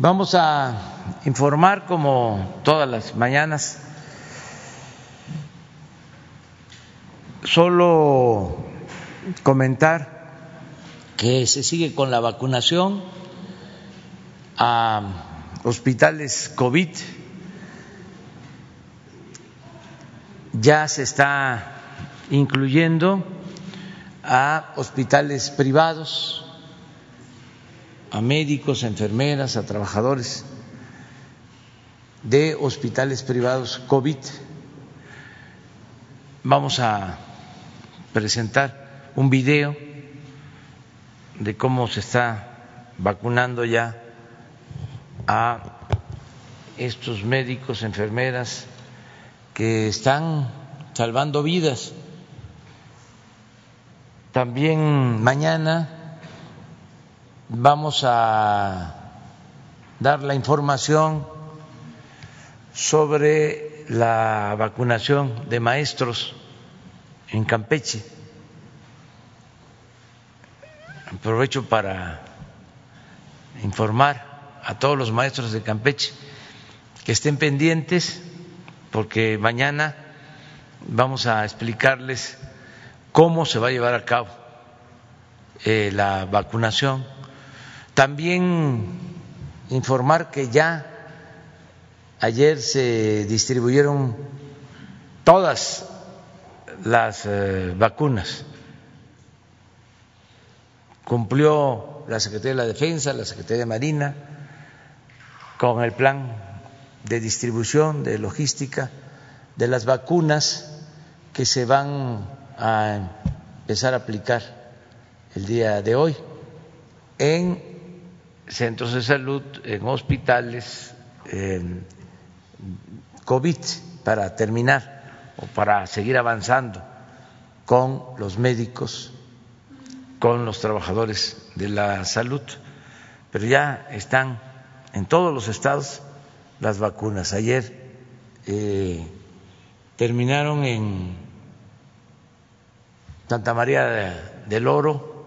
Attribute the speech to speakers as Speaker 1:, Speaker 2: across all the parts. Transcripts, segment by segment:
Speaker 1: Vamos a informar como todas las mañanas. Solo comentar que se sigue con la vacunación a hospitales COVID. Ya se está incluyendo a hospitales privados a médicos, a enfermeras, a trabajadores de hospitales privados COVID. Vamos a presentar un video de cómo se está vacunando ya a estos médicos, enfermeras que están salvando vidas. También mañana vamos a dar la información sobre la vacunación de maestros en Campeche. Aprovecho para informar a todos los maestros de Campeche que estén pendientes porque mañana vamos a explicarles cómo se va a llevar a cabo eh, la vacunación también informar que ya ayer se distribuyeron todas las eh, vacunas. Cumplió la Secretaría de la Defensa, la Secretaría de Marina, con el plan de distribución, de logística de las vacunas que se van a empezar a aplicar el día de hoy en centros de salud, en hospitales, COVID, para terminar o para seguir avanzando con los médicos, con los trabajadores de la salud. Pero ya están en todos los estados las vacunas. Ayer eh, terminaron en Santa María del Oro,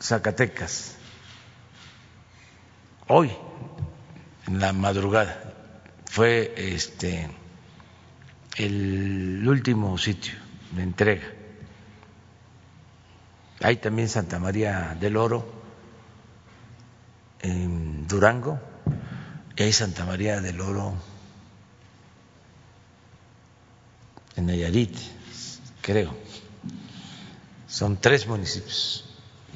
Speaker 1: Zacatecas, hoy, en la madrugada, fue este el último sitio de entrega. Hay también Santa María del Oro en Durango y hay Santa María del Oro en Nayarit, creo. Son tres municipios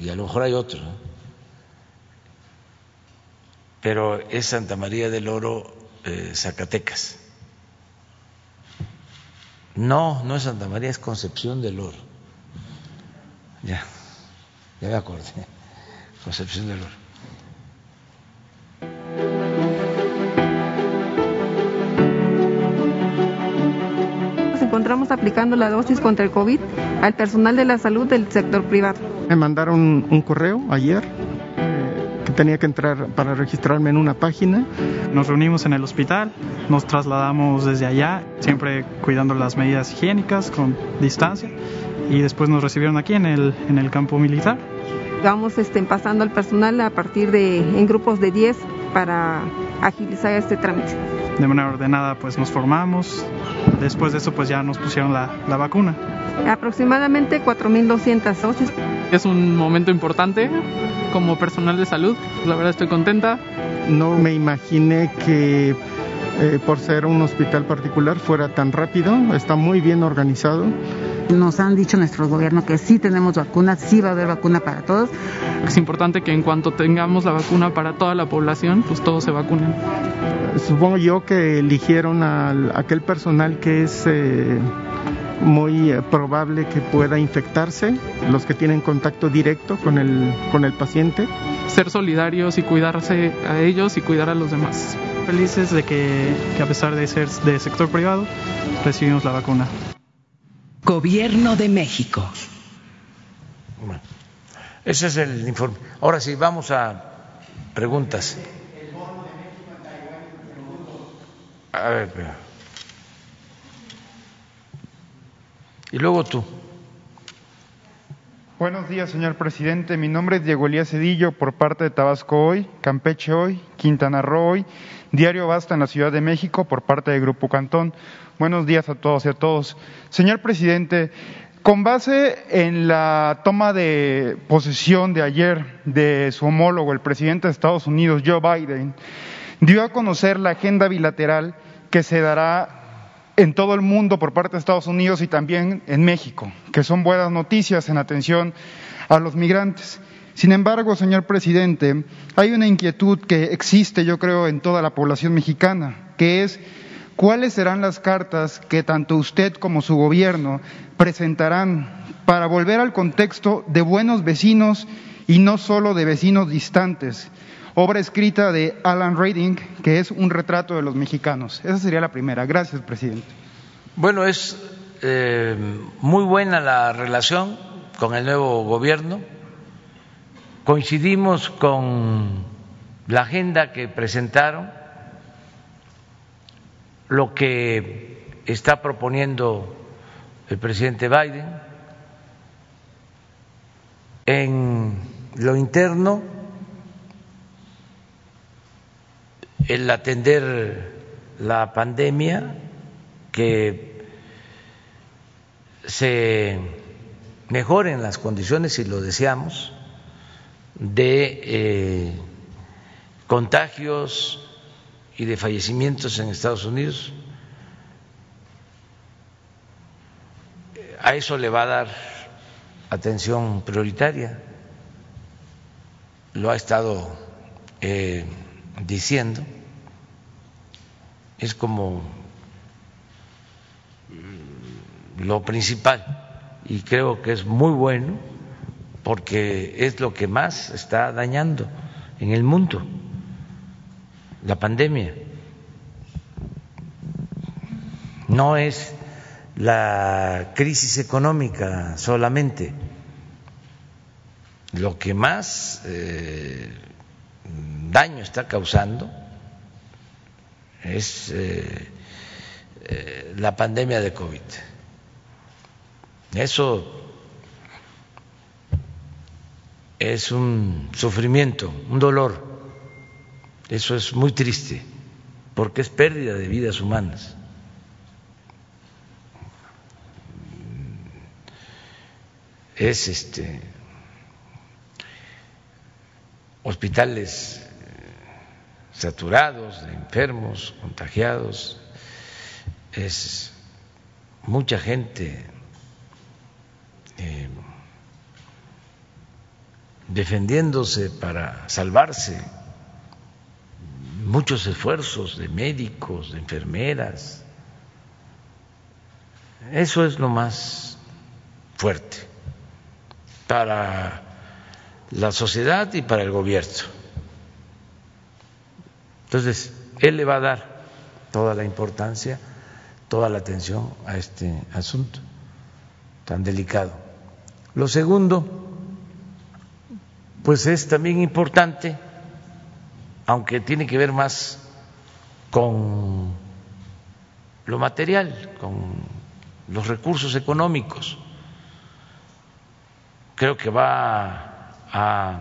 Speaker 1: y a lo mejor hay otro, pero es Santa María del Oro, eh, Zacatecas. No, no es Santa María, es Concepción del Oro. Ya, ya me acordé. Concepción del Oro.
Speaker 2: Encontramos aplicando la dosis contra el COVID al personal de la salud del sector privado.
Speaker 3: Me mandaron un correo ayer eh, que tenía que entrar para registrarme en una página.
Speaker 4: Nos reunimos en el hospital, nos trasladamos desde allá, siempre cuidando las medidas higiénicas con distancia, y después nos recibieron aquí en el, en el campo militar.
Speaker 2: Vamos este, pasando al personal a partir de en grupos de 10 para agilizar este trámite.
Speaker 4: De manera ordenada pues nos formamos, después de eso pues ya nos pusieron la, la vacuna.
Speaker 2: Aproximadamente 4.200 dosis.
Speaker 5: Es un momento importante como personal de salud, la verdad estoy contenta.
Speaker 3: No me imaginé que eh, por ser un hospital particular fuera tan rápido, está muy bien organizado.
Speaker 6: Nos han dicho nuestro gobierno que sí tenemos vacunas, sí va a haber vacuna para todos.
Speaker 5: Es importante que en cuanto tengamos la vacuna para toda la población, pues todos se vacunen.
Speaker 3: Supongo yo que eligieron a aquel personal que es eh, muy eh, probable que pueda infectarse, los que tienen contacto directo con el, con el paciente.
Speaker 5: Ser solidarios y cuidarse a ellos y cuidar a los demás.
Speaker 4: Felices de que, que a pesar de ser de sector privado, recibimos la vacuna.
Speaker 7: Gobierno de México.
Speaker 1: Bueno, ese es el informe. Ahora sí, vamos a preguntas. A ver, espera. Y luego tú.
Speaker 8: Buenos días, señor presidente. Mi nombre es Diego Elías Cedillo por parte de Tabasco Hoy, Campeche Hoy, Quintana Roo Hoy, Diario Basta en la Ciudad de México por parte de Grupo Cantón. Buenos días a todos y a todos. Señor presidente, con base en la toma de posesión de ayer de su homólogo, el presidente de Estados Unidos, Joe Biden, dio a conocer la agenda bilateral que se dará en todo el mundo por parte de Estados Unidos y también en México, que son buenas noticias en atención a los migrantes. Sin embargo, señor presidente, hay una inquietud que existe, yo creo, en toda la población mexicana, que es cuáles serán las cartas que tanto usted como su gobierno presentarán para volver al contexto de buenos vecinos y no solo de vecinos distantes. Obra escrita de Alan Reading, que es un retrato de los mexicanos. Esa sería la primera. Gracias, presidente.
Speaker 1: Bueno, es eh, muy buena la relación con el nuevo gobierno. Coincidimos con la agenda que presentaron, lo que está proponiendo el presidente Biden. En lo interno, el atender la pandemia, que se mejoren las condiciones, si lo deseamos, de eh, contagios y de fallecimientos en Estados Unidos. A eso le va a dar atención prioritaria. Lo ha estado eh, diciendo. Es como lo principal y creo que es muy bueno porque es lo que más está dañando en el mundo, la pandemia. No es la crisis económica solamente. Lo que más eh, daño está causando es eh, eh, la pandemia de COVID. Eso es un sufrimiento, un dolor. Eso es muy triste, porque es pérdida de vidas humanas. Es este hospitales eh, saturados de enfermos, contagiados, es mucha gente eh, defendiéndose para salvarse, muchos esfuerzos de médicos, de enfermeras. Eso es lo más fuerte para la sociedad y para el gobierno. Entonces, él le va a dar toda la importancia, toda la atención a este asunto tan delicado. Lo segundo, pues es también importante, aunque tiene que ver más con lo material, con los recursos económicos. Creo que va a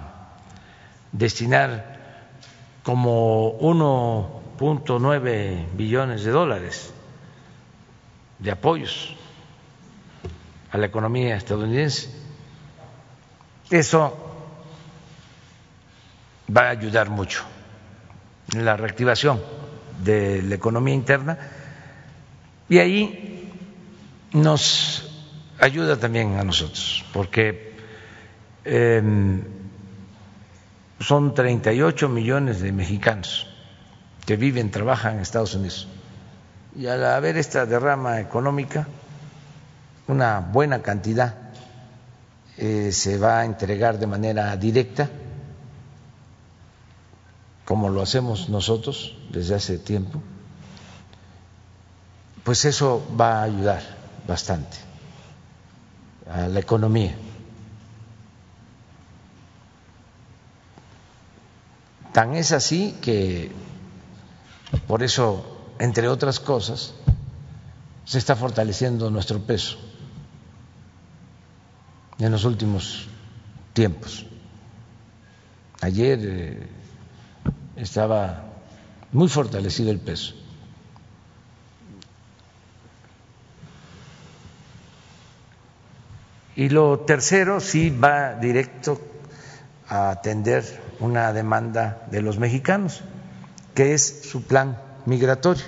Speaker 1: destinar como 1.9 billones de dólares de apoyos a la economía estadounidense. Eso va a ayudar mucho la reactivación de la economía interna y ahí nos ayuda también a nosotros, porque son 38 millones de mexicanos que viven, trabajan en Estados Unidos. Y al haber esta derrama económica, una buena cantidad eh, se va a entregar de manera directa, como lo hacemos nosotros desde hace tiempo, pues eso va a ayudar bastante a la economía. Tan es así que por eso, entre otras cosas, se está fortaleciendo nuestro peso. en los últimos tiempos. Ayer eh, estaba muy fortalecido el peso. Y lo tercero sí va directo a atender una demanda de los mexicanos, que es su plan migratorio.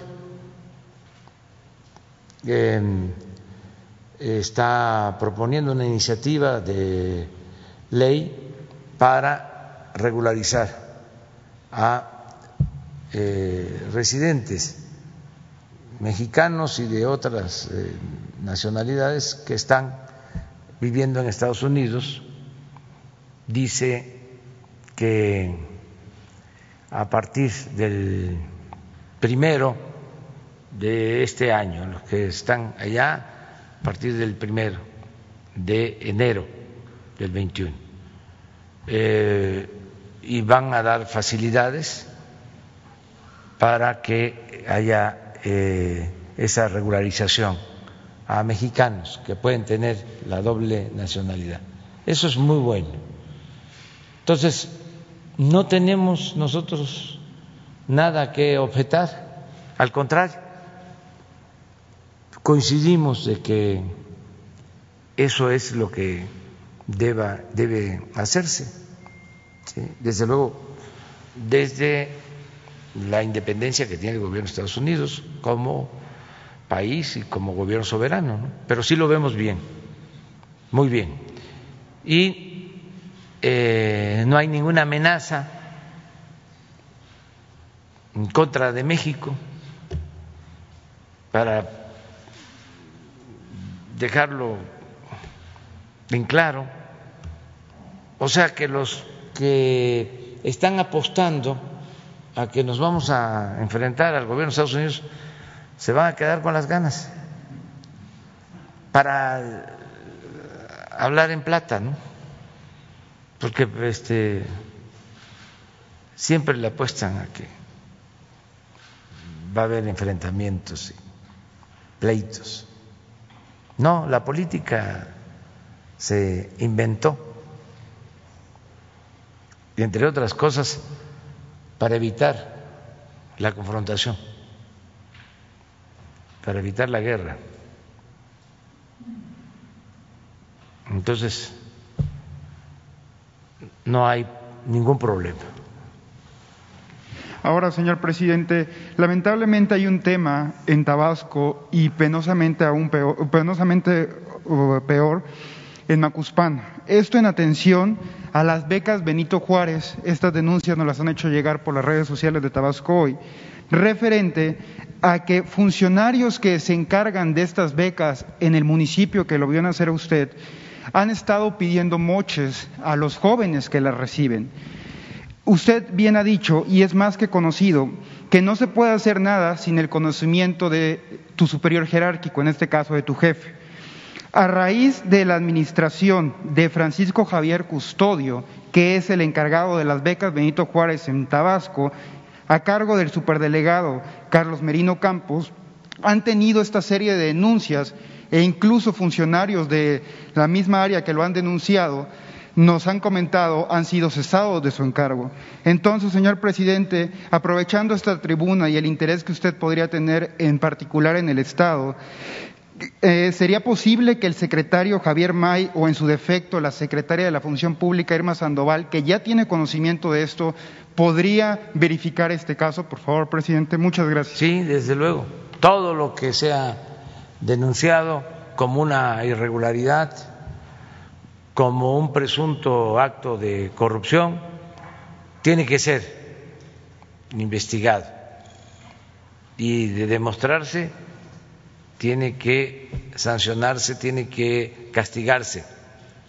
Speaker 1: Em, está proponiendo una iniciativa de ley para regularizar a eh, residentes mexicanos y de otras eh, nacionalidades que están viviendo en Estados Unidos. Dice que a partir del primero de este año, los que están allá, a partir del primero de enero del 21, eh, y van a dar facilidades para que haya eh, esa regularización a mexicanos que pueden tener la doble nacionalidad. Eso es muy bueno. Entonces, no tenemos nosotros nada que objetar, al contrario, coincidimos de que eso es lo que debe hacerse. Desde luego, desde la independencia que tiene el gobierno de Estados Unidos como país y como gobierno soberano, pero sí lo vemos bien, muy bien. Y eh, no hay ninguna amenaza en contra de México para dejarlo en claro. O sea que los que están apostando a que nos vamos a enfrentar al gobierno de Estados Unidos se van a quedar con las ganas para hablar en plata, ¿no? Porque este siempre le apuestan a que va a haber enfrentamientos y pleitos. No, la política se inventó, entre otras cosas, para evitar la confrontación para evitar la guerra. Entonces, no hay ningún problema.
Speaker 8: Ahora, señor presidente, lamentablemente hay un tema en Tabasco y penosamente aún peor, penosamente peor en Macuspán. Esto en atención a las becas Benito Juárez. Estas denuncias nos las han hecho llegar por las redes sociales de Tabasco hoy, referente a que funcionarios que se encargan de estas becas en el municipio que lo vio hacer a usted han estado pidiendo moches a los jóvenes que las reciben. Usted bien ha dicho, y es más que conocido, que no se puede hacer nada sin el conocimiento de tu superior jerárquico, en este caso de tu jefe. A raíz de la administración de Francisco Javier Custodio, que es el encargado de las becas Benito Juárez en Tabasco, a cargo del superdelegado Carlos Merino Campos, han tenido esta serie de denuncias e incluso funcionarios de la misma área que lo han denunciado nos han comentado han sido cesados de su encargo. Entonces, señor presidente, aprovechando esta tribuna y el interés que usted podría tener en particular en el Estado, eh, ¿sería posible que el secretario Javier May o en su defecto la secretaria de la Función Pública Irma Sandoval, que ya tiene conocimiento de esto, podría verificar este caso? Por favor, presidente, muchas gracias.
Speaker 1: Sí, desde luego. Todo lo que sea denunciado como una irregularidad, como un presunto acto de corrupción, tiene que ser investigado y de demostrarse tiene que sancionarse, tiene que castigarse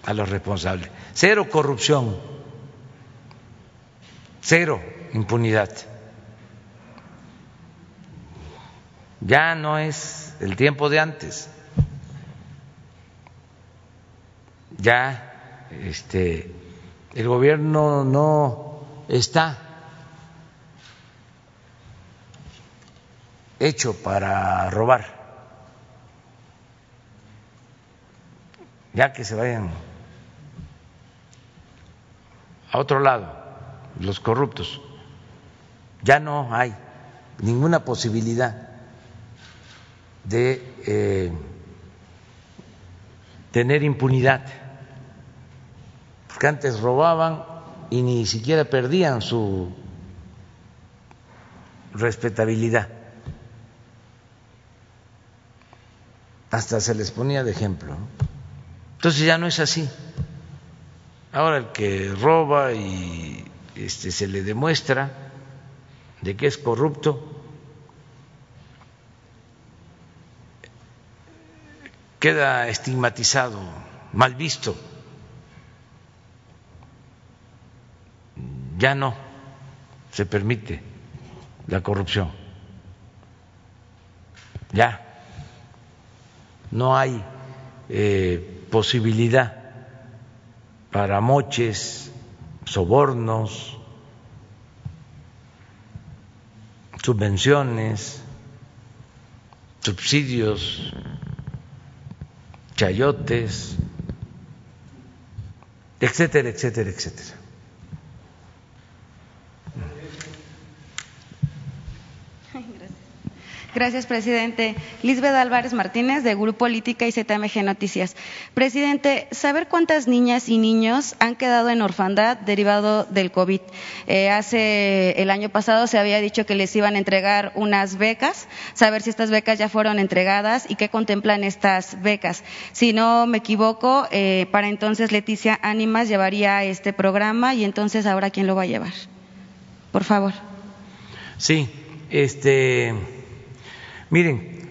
Speaker 1: a los responsables. Cero corrupción, cero impunidad. Ya no es el tiempo de antes. Ya este el gobierno no está hecho para robar. Ya que se vayan a otro lado, los corruptos. Ya no hay ninguna posibilidad de eh, tener impunidad, porque antes robaban y ni siquiera perdían su respetabilidad. Hasta se les ponía de ejemplo. Entonces ya no es así. Ahora el que roba y este, se le demuestra de que es corrupto, queda estigmatizado, mal visto. Ya no se permite la corrupción. Ya no hay eh, posibilidad para moches, sobornos, subvenciones, subsidios, chayotes, etcétera, etcétera, etcétera.
Speaker 9: Gracias, presidente. Lisbeth Álvarez Martínez, de Grupo Política y ZMG Noticias. Presidente, saber cuántas niñas y niños han quedado en orfandad derivado del COVID. Eh, hace el año pasado se había dicho que les iban a entregar unas becas, saber si estas becas ya fueron entregadas y qué contemplan estas becas. Si no me equivoco, eh, para entonces Leticia Ánimas llevaría este programa y entonces ahora quién lo va a llevar. Por favor.
Speaker 1: Sí, este Miren,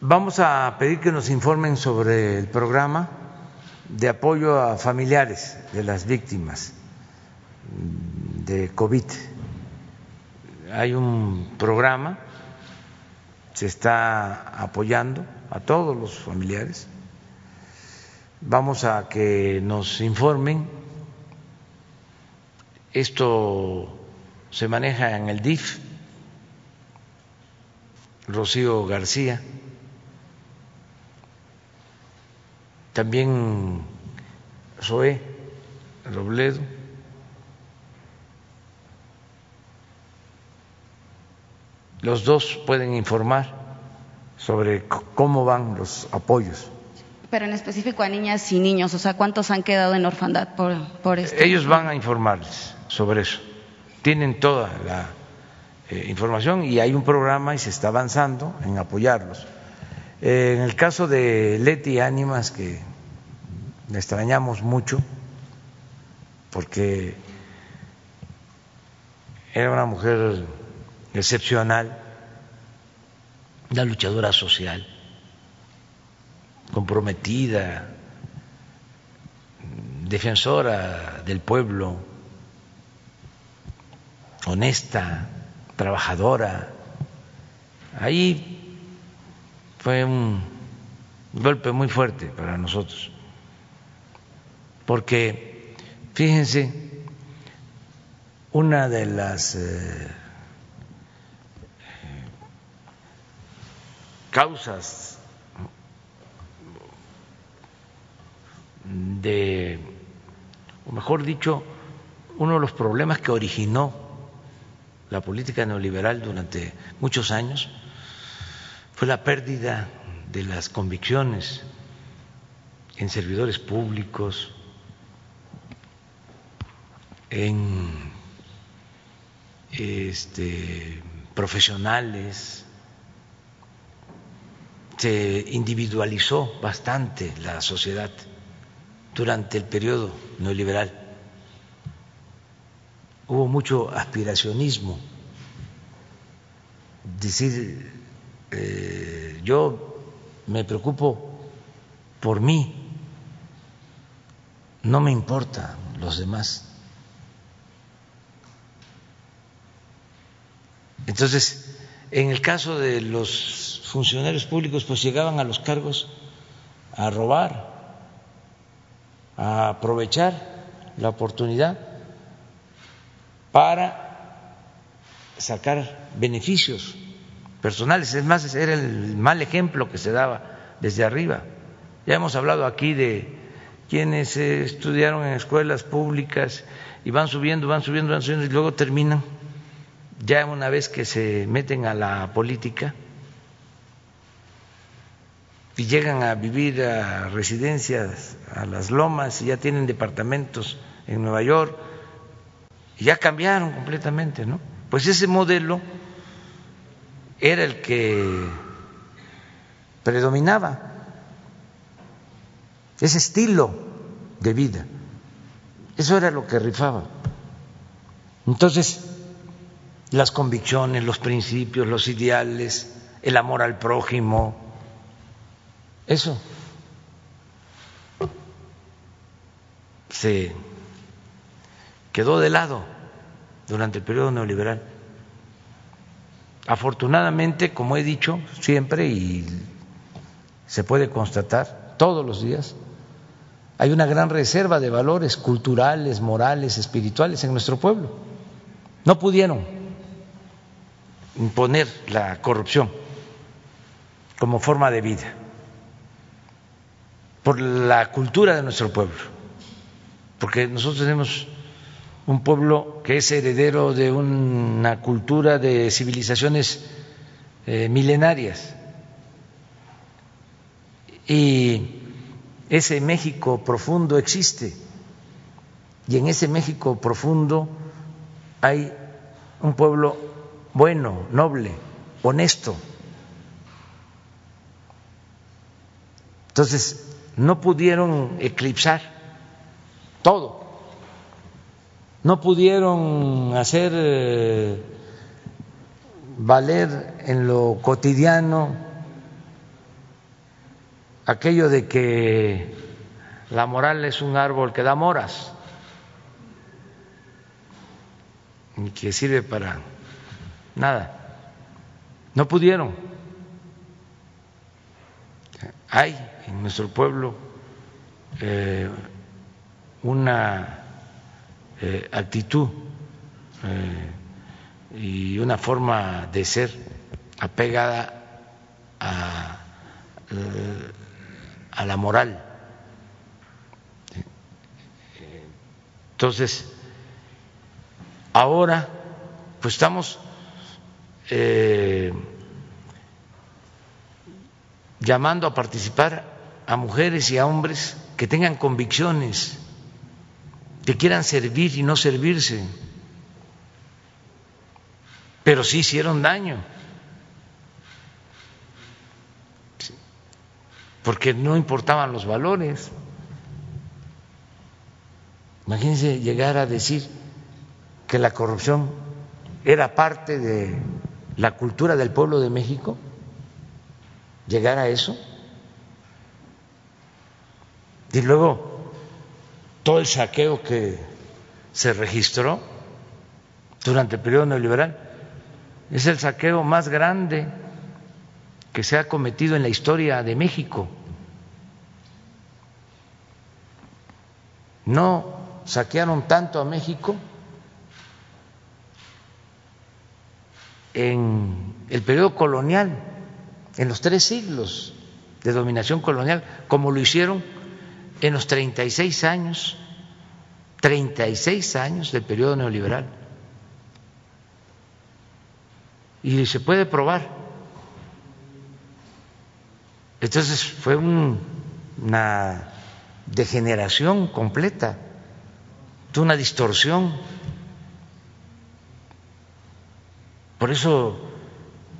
Speaker 1: vamos a pedir que nos informen sobre el programa de apoyo a familiares de las víctimas de COVID. Hay un programa, se está apoyando a todos los familiares. Vamos a que nos informen. Esto se maneja en el DIF, Rocío García, también Zoé Robledo, los dos pueden informar sobre cómo van los apoyos.
Speaker 9: Pero en específico a niñas y niños, o sea, ¿cuántos han quedado en orfandad por, por esto?
Speaker 1: Ellos van a informarles sobre eso. Tienen toda la eh, información y hay un programa y se está avanzando en apoyarlos. Eh, en el caso de Leti Ánimas, que le extrañamos mucho, porque era una mujer excepcional, una luchadora social, comprometida, defensora del pueblo, honesta, trabajadora. Ahí fue un golpe muy fuerte para nosotros, porque fíjense, una de las eh, causas de, o mejor dicho, uno de los problemas que originó la política neoliberal durante muchos años fue la pérdida de las convicciones en servidores públicos, en este, profesionales, se individualizó bastante la sociedad durante el periodo neoliberal mucho aspiracionismo, decir, eh, yo me preocupo por mí, no me importa los demás. Entonces, en el caso de los funcionarios públicos, pues llegaban a los cargos a robar, a aprovechar la oportunidad para sacar beneficios personales. Es más, era el mal ejemplo que se daba desde arriba. Ya hemos hablado aquí de quienes estudiaron en escuelas públicas y van subiendo, van subiendo, van subiendo y luego terminan, ya una vez que se meten a la política y llegan a vivir a residencias, a las lomas y ya tienen departamentos en Nueva York, y ya cambiaron completamente, ¿no? Pues ese modelo era el que predominaba ese estilo de vida. Eso era lo que rifaba. Entonces, las convicciones, los principios, los ideales, el amor al prójimo, eso se quedó de lado durante el periodo neoliberal. Afortunadamente, como he dicho siempre y se puede constatar todos los días, hay una gran reserva de valores culturales, morales, espirituales en nuestro pueblo. No pudieron imponer la corrupción como forma de vida por la cultura de nuestro pueblo, porque nosotros tenemos un pueblo que es heredero de una cultura de civilizaciones eh, milenarias. Y ese México profundo existe. Y en ese México profundo hay un pueblo bueno, noble, honesto. Entonces, no pudieron eclipsar todo, no pudieron hacer eh, valer en lo cotidiano aquello de que la moral es un árbol que da moras y que sirve para nada. No pudieron. Hay en nuestro pueblo eh, una eh, actitud eh, y una forma de ser apegada a a la moral. Entonces, ahora, pues estamos eh, llamando a participar a mujeres y a hombres que tengan convicciones, que quieran servir y no servirse, pero sí hicieron daño. porque no importaban los valores. Imagínense llegar a decir que la corrupción era parte de la cultura del pueblo de México, llegar a eso. Y luego todo el saqueo que se registró durante el periodo neoliberal es el saqueo más grande que se ha cometido en la historia de México. No saquearon tanto a México en el periodo colonial, en los tres siglos de dominación colonial, como lo hicieron en los 36 años, 36 años del periodo neoliberal. Y se puede probar entonces fue una degeneración completa, una distorsión. Por eso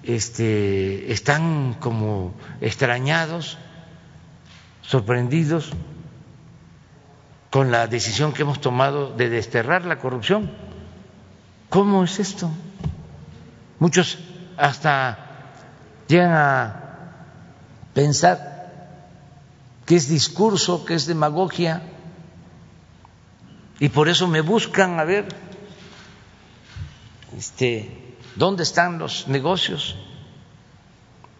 Speaker 1: este, están como extrañados, sorprendidos con la decisión que hemos tomado de desterrar la corrupción. ¿Cómo es esto? Muchos hasta llegan a pensar que es discurso, que es demagogia, y por eso me buscan a ver este, dónde están los negocios.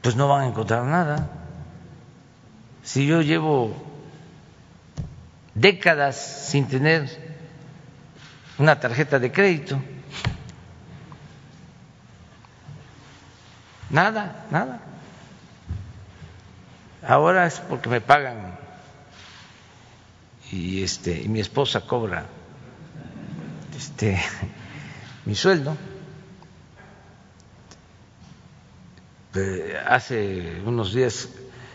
Speaker 1: Pues no van a encontrar nada. Si yo llevo décadas sin tener una tarjeta de crédito, nada, nada. Ahora es porque me pagan y este y mi esposa cobra este mi sueldo. Eh, hace unos días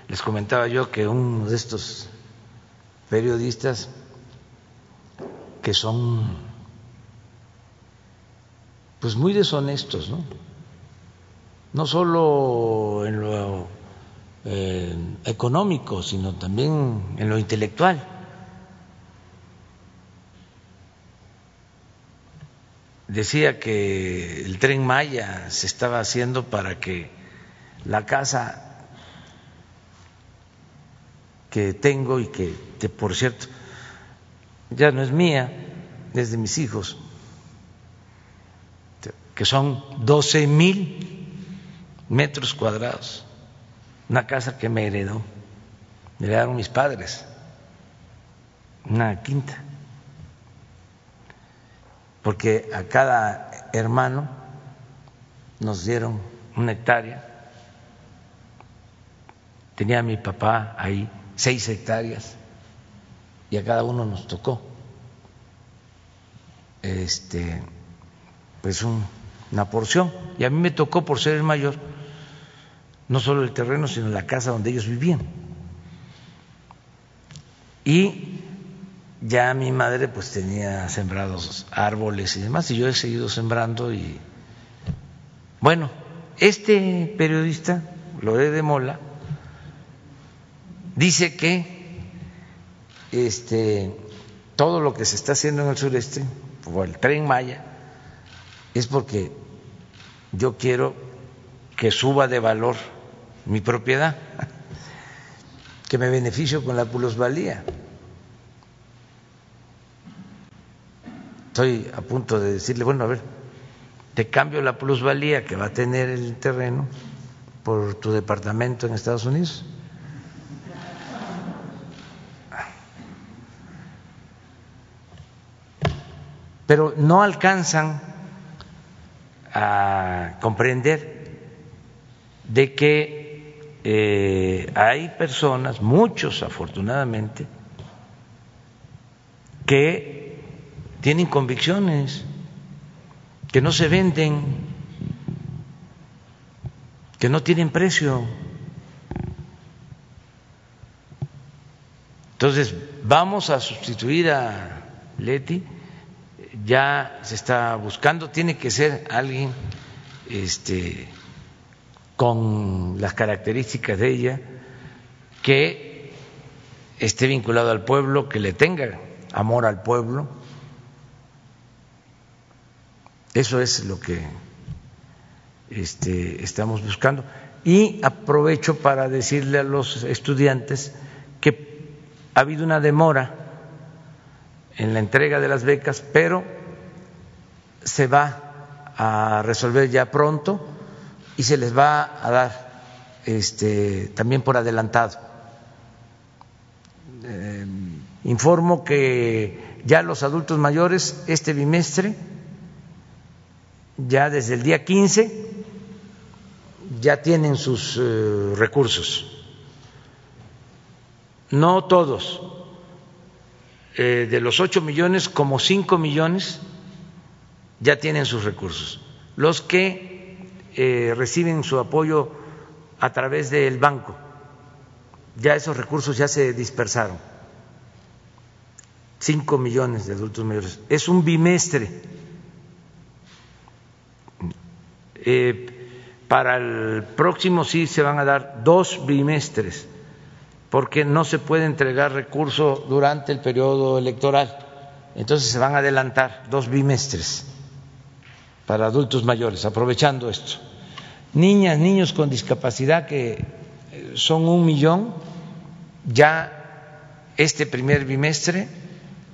Speaker 1: les comentaba yo que uno de estos periodistas que son pues muy deshonestos, ¿no? No solo en lo eh, económico, sino también en lo intelectual. Decía que el tren Maya se estaba haciendo para que la casa que tengo y que, que por cierto ya no es mía, es de mis hijos, que son 12 mil metros cuadrados, una casa que me heredó, me heredaron mis padres, una quinta, porque a cada hermano nos dieron una hectárea, tenía mi papá ahí seis hectáreas y a cada uno nos tocó. Este pues una porción y a mí me tocó por ser el mayor no solo el terreno sino la casa donde ellos vivían. Y ya mi madre pues tenía sembrados árboles y demás y yo he seguido sembrando y bueno este periodista Loré de Mola dice que este, todo lo que se está haciendo en el sureste, o el tren Maya, es porque yo quiero que suba de valor mi propiedad, que me beneficio con la plusvalía. Estoy a punto de decirle, bueno, a ver, te cambio la plusvalía que va a tener el terreno por tu departamento en Estados Unidos pero no alcanzan a comprender de que eh, hay personas, muchos afortunadamente, que tienen convicciones, que no se venden, que no tienen precio. Entonces, vamos a sustituir a Leti ya se está buscando, tiene que ser alguien este, con las características de ella, que esté vinculado al pueblo, que le tenga amor al pueblo. Eso es lo que este, estamos buscando. Y aprovecho para decirle a los estudiantes que ha habido una demora en la entrega de las becas, pero se va a resolver ya pronto y se les va a dar este, también por adelantado. Eh, informo que ya los adultos mayores este bimestre, ya desde el día 15, ya tienen sus eh, recursos. No todos, eh, de los ocho millones, como cinco millones ya tienen sus recursos. Los que eh, reciben su apoyo a través del banco, ya esos recursos ya se dispersaron. Cinco millones de adultos mayores. Es un bimestre. Eh, para el próximo sí se van a dar dos bimestres porque no se puede entregar recurso durante el periodo electoral. Entonces se van a adelantar dos bimestres para adultos mayores, aprovechando esto. Niñas, niños con discapacidad, que eh, son un millón, ya este primer bimestre,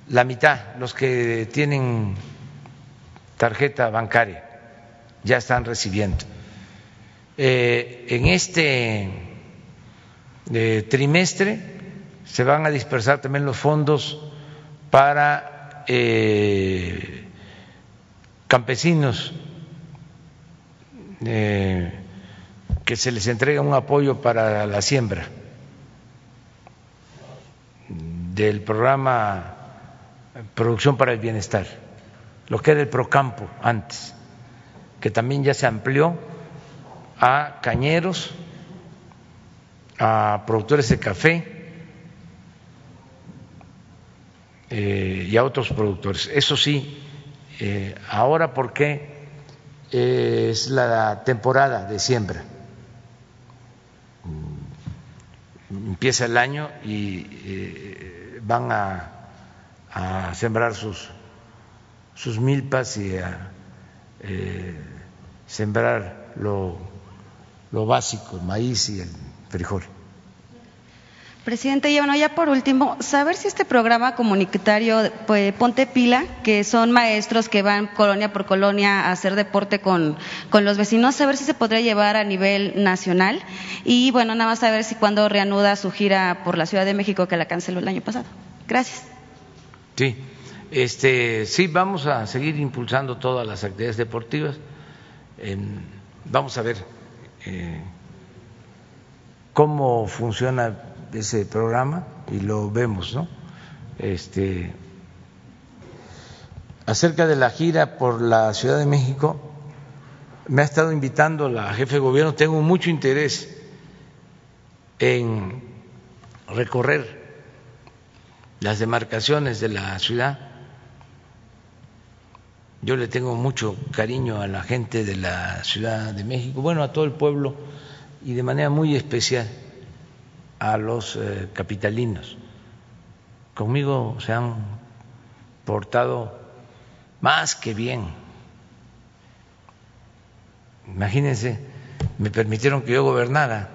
Speaker 1: la mitad, los que tienen tarjeta bancaria, ya están recibiendo. Eh, en este trimestre se van a dispersar también los fondos para eh, campesinos eh, que se les entrega un apoyo para la siembra del programa Producción para el Bienestar, lo que era el Procampo antes, que también ya se amplió a cañeros, a productores de café eh, y a otros productores. Eso sí, eh, ahora porque es la temporada de siembra. Mm, empieza el año y eh, van a, sembrar sus, sus milpas y a sembrar lo, lo básico, el maíz y el frijol.
Speaker 9: Presidente, y bueno, ya por último, saber si este programa comunitario pues, Ponte Pila, que son maestros que van colonia por colonia a hacer deporte con, con, los vecinos, saber si se podría llevar a nivel nacional y bueno, nada más saber si cuando reanuda su gira por la Ciudad de México que la canceló el año pasado. Gracias.
Speaker 1: Sí, este, sí, vamos a seguir impulsando todas las actividades deportivas. vamos a ver eh, cómo funciona ese programa y lo vemos, ¿no? Este, acerca de la gira por la Ciudad de México, me ha estado invitando la jefe de gobierno, tengo mucho interés en recorrer las demarcaciones de la ciudad. Yo le tengo mucho cariño a la gente de la Ciudad de México, bueno, a todo el pueblo y de manera muy especial a los eh, capitalinos. Conmigo se han portado más que bien. Imagínense, me permitieron que yo gobernara,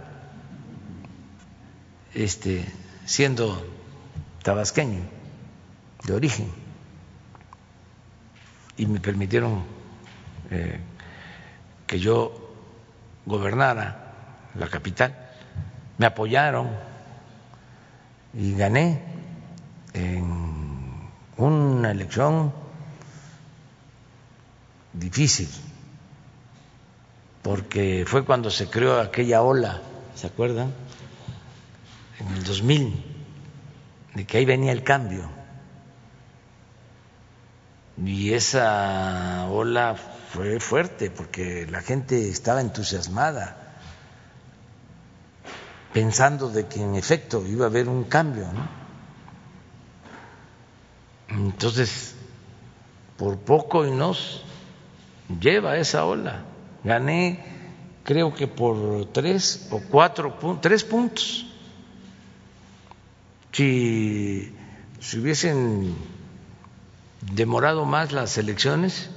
Speaker 1: este, siendo tabasqueño de origen, y me permitieron eh, que yo gobernara la capital, me apoyaron y gané en una elección difícil, porque fue cuando se creó aquella ola, ¿se acuerdan? En el 2000, de que ahí venía el cambio. Y esa ola fue fuerte porque la gente estaba entusiasmada pensando de que en efecto iba a haber un cambio. Entonces, por poco y nos lleva esa ola. Gané, creo que por tres o cuatro puntos, tres puntos. Si se hubiesen demorado más las elecciones,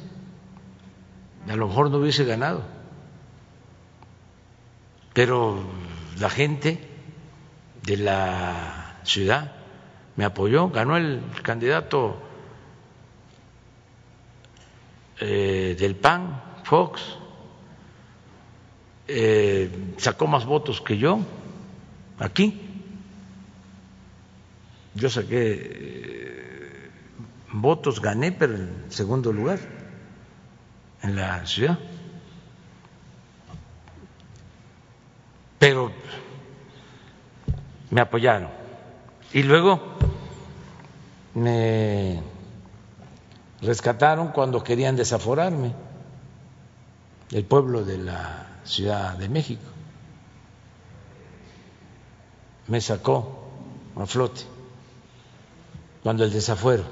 Speaker 1: a lo mejor no hubiese ganado. Pero la gente de la ciudad me apoyó, ganó el candidato eh, del PAN, Fox, eh, sacó más votos que yo aquí. Yo saqué eh, votos, gané, pero en segundo lugar en la ciudad. Pero me apoyaron. Y luego me rescataron cuando querían desaforarme el pueblo de la Ciudad de México. Me sacó a flote cuando el desafuero.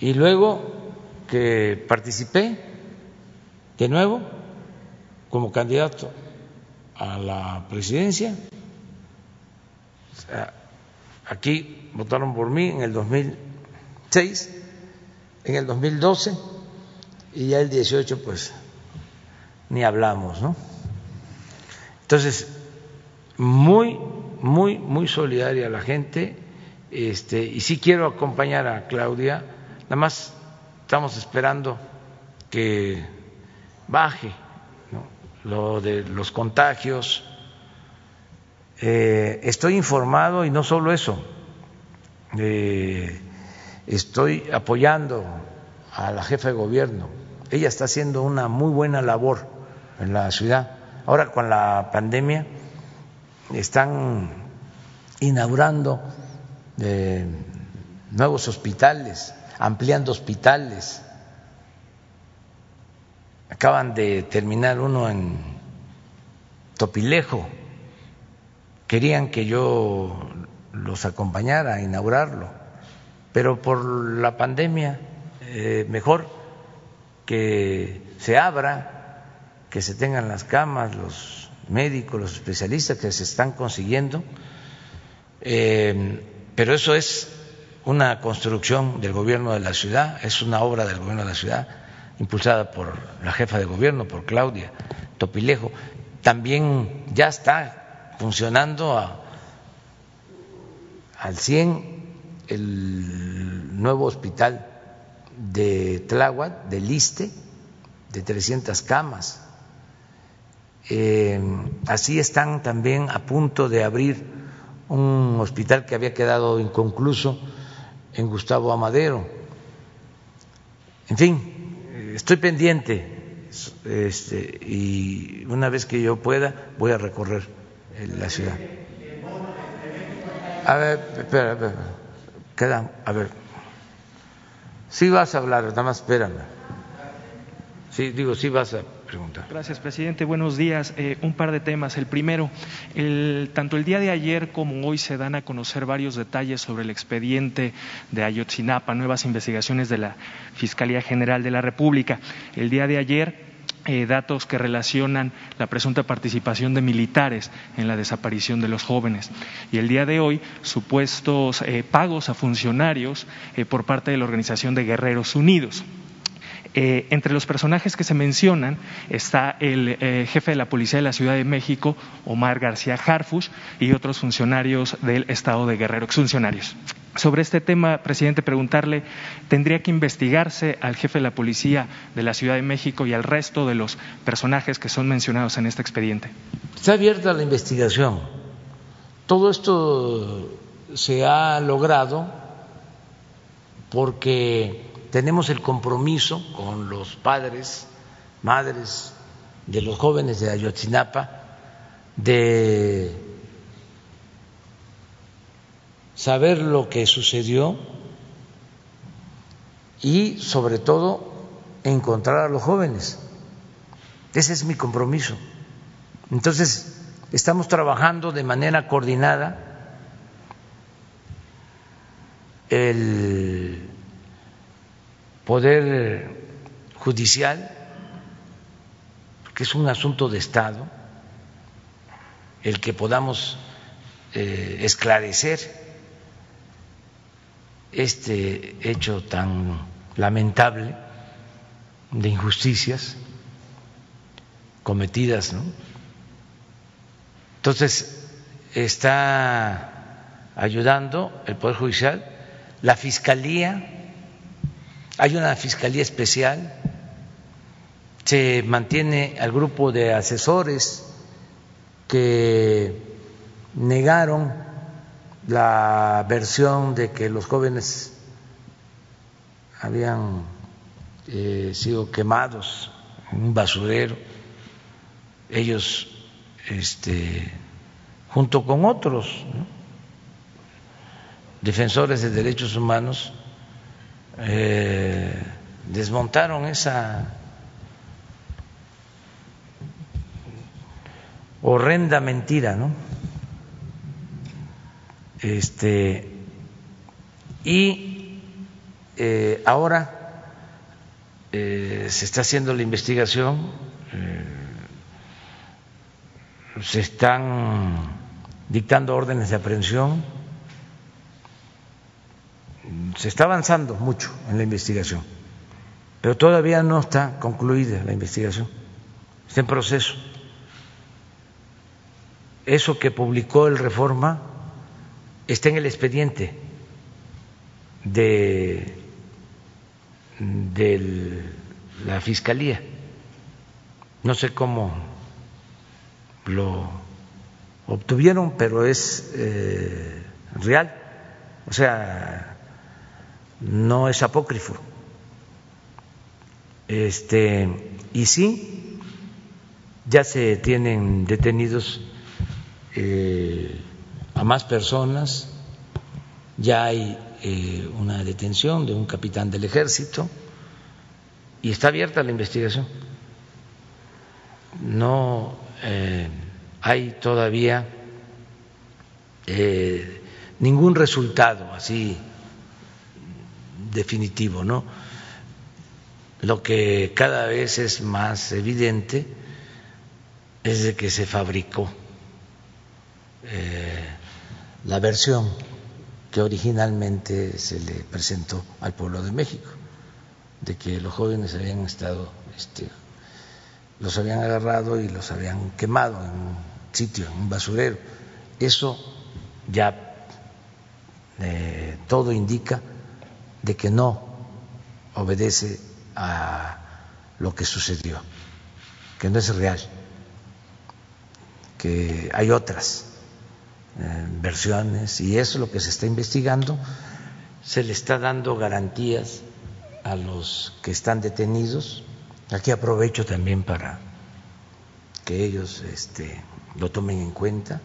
Speaker 1: Y luego que participé de nuevo, como candidato a la presidencia. Aquí votaron por mí en el 2006, en el 2012 y ya el 18 pues ni hablamos, ¿no? Entonces, muy, muy, muy solidaria la gente, este, y sí quiero acompañar a Claudia, nada más estamos esperando que baje lo de los contagios. Eh, estoy informado y no solo eso, eh, estoy apoyando a la jefa de gobierno. Ella está haciendo una muy buena labor en la ciudad. Ahora con la pandemia están inaugurando eh, nuevos hospitales, ampliando hospitales. Acaban de terminar uno en Topilejo. Querían que yo los acompañara a inaugurarlo, pero por la pandemia eh, mejor que se abra, que se tengan las camas, los médicos, los especialistas que se están consiguiendo, eh, pero eso es una construcción del gobierno de la ciudad, es una obra del gobierno de la ciudad, impulsada por la jefa de gobierno, por Claudia Topilejo. También ya está funcionando al 100 el nuevo hospital de Tláhuac, de Liste, de 300 camas. Eh, así están también a punto de abrir un hospital que había quedado inconcluso en Gustavo Amadero. En fin, estoy pendiente este, y una vez que yo pueda voy a recorrer la ciudad. A ver, espera, espera, queda, a ver. Sí vas a hablar, nada más espérame. Sí, digo, sí vas a
Speaker 10: Gracias, presidente. Buenos días. Eh, un par de temas. El primero, el, tanto el día de ayer como hoy se dan a conocer varios detalles sobre el expediente de Ayotzinapa, nuevas investigaciones de la Fiscalía General de la República. El día de ayer eh, datos que relacionan la presunta participación de militares en la desaparición de los jóvenes. Y el día de hoy, supuestos eh, pagos a funcionarios por parte de la Organización de Guerreros Unidos. Entre los personajes que se mencionan está el jefe de la Policía de la Ciudad de México, Omar García Harfush, y otros funcionarios del Estado de Guerrero, exfuncionarios. Sobre este tema, presidente, preguntarle, ¿tendría que investigarse al jefe de la policía de la Ciudad de México y al resto de los personajes que son mencionados en este expediente?
Speaker 1: Está abierta la investigación. Todo esto se ha logrado porque tenemos el compromiso con los padres, madres de los jóvenes de Ayotzinapa de saber lo que sucedió y sobre todo encontrar a los jóvenes. Ese es mi compromiso. Entonces, estamos trabajando de manera coordinada. El Poder Judicial, que es un asunto de Estado, el que podamos eh, esclarecer este hecho tan lamentable de injusticias cometidas. ¿no? Entonces, está ayudando el Poder Judicial, la Fiscalía, hay una Fiscalía especial, se mantiene al grupo de asesores que negaron la versión de que los jóvenes habían eh, sido quemados en un basurero, ellos, este, junto con otros defensores de derechos humanos, eh, desmontaron esa horrenda mentira, ¿no? Este, y eh, ahora eh, se está haciendo la investigación, eh, se están dictando órdenes de aprehensión, se está avanzando mucho en la investigación, pero todavía no está concluida la investigación, está en proceso. Eso que publicó el Reforma está en el expediente de, la Fiscalía. No sé cómo lo obtuvieron, pero es eh, real. O sea, no es apócrifo. Este, y sí, ya se tienen detenidos eh, a más personas, ya hay eh, una detención de un capitán del ejército y está abierta la investigación. No eh, hay todavía ningún resultado así definitivo, ¿no? Lo que cada vez es más evidente es de que se fabricó eh, la versión que originalmente se le presentó al pueblo de México, de que los jóvenes habían estado, este, los habían agarrado y los habían quemado en un sitio, en un basurero. Eso ya eh, todo indica de que no obedece a lo que sucedió, que no es real, que hay otras eh, versiones y eso es lo que se está investigando. Se le está dando garantías a los que están detenidos. Aquí aprovecho también para que ellos este, lo tomen en cuenta,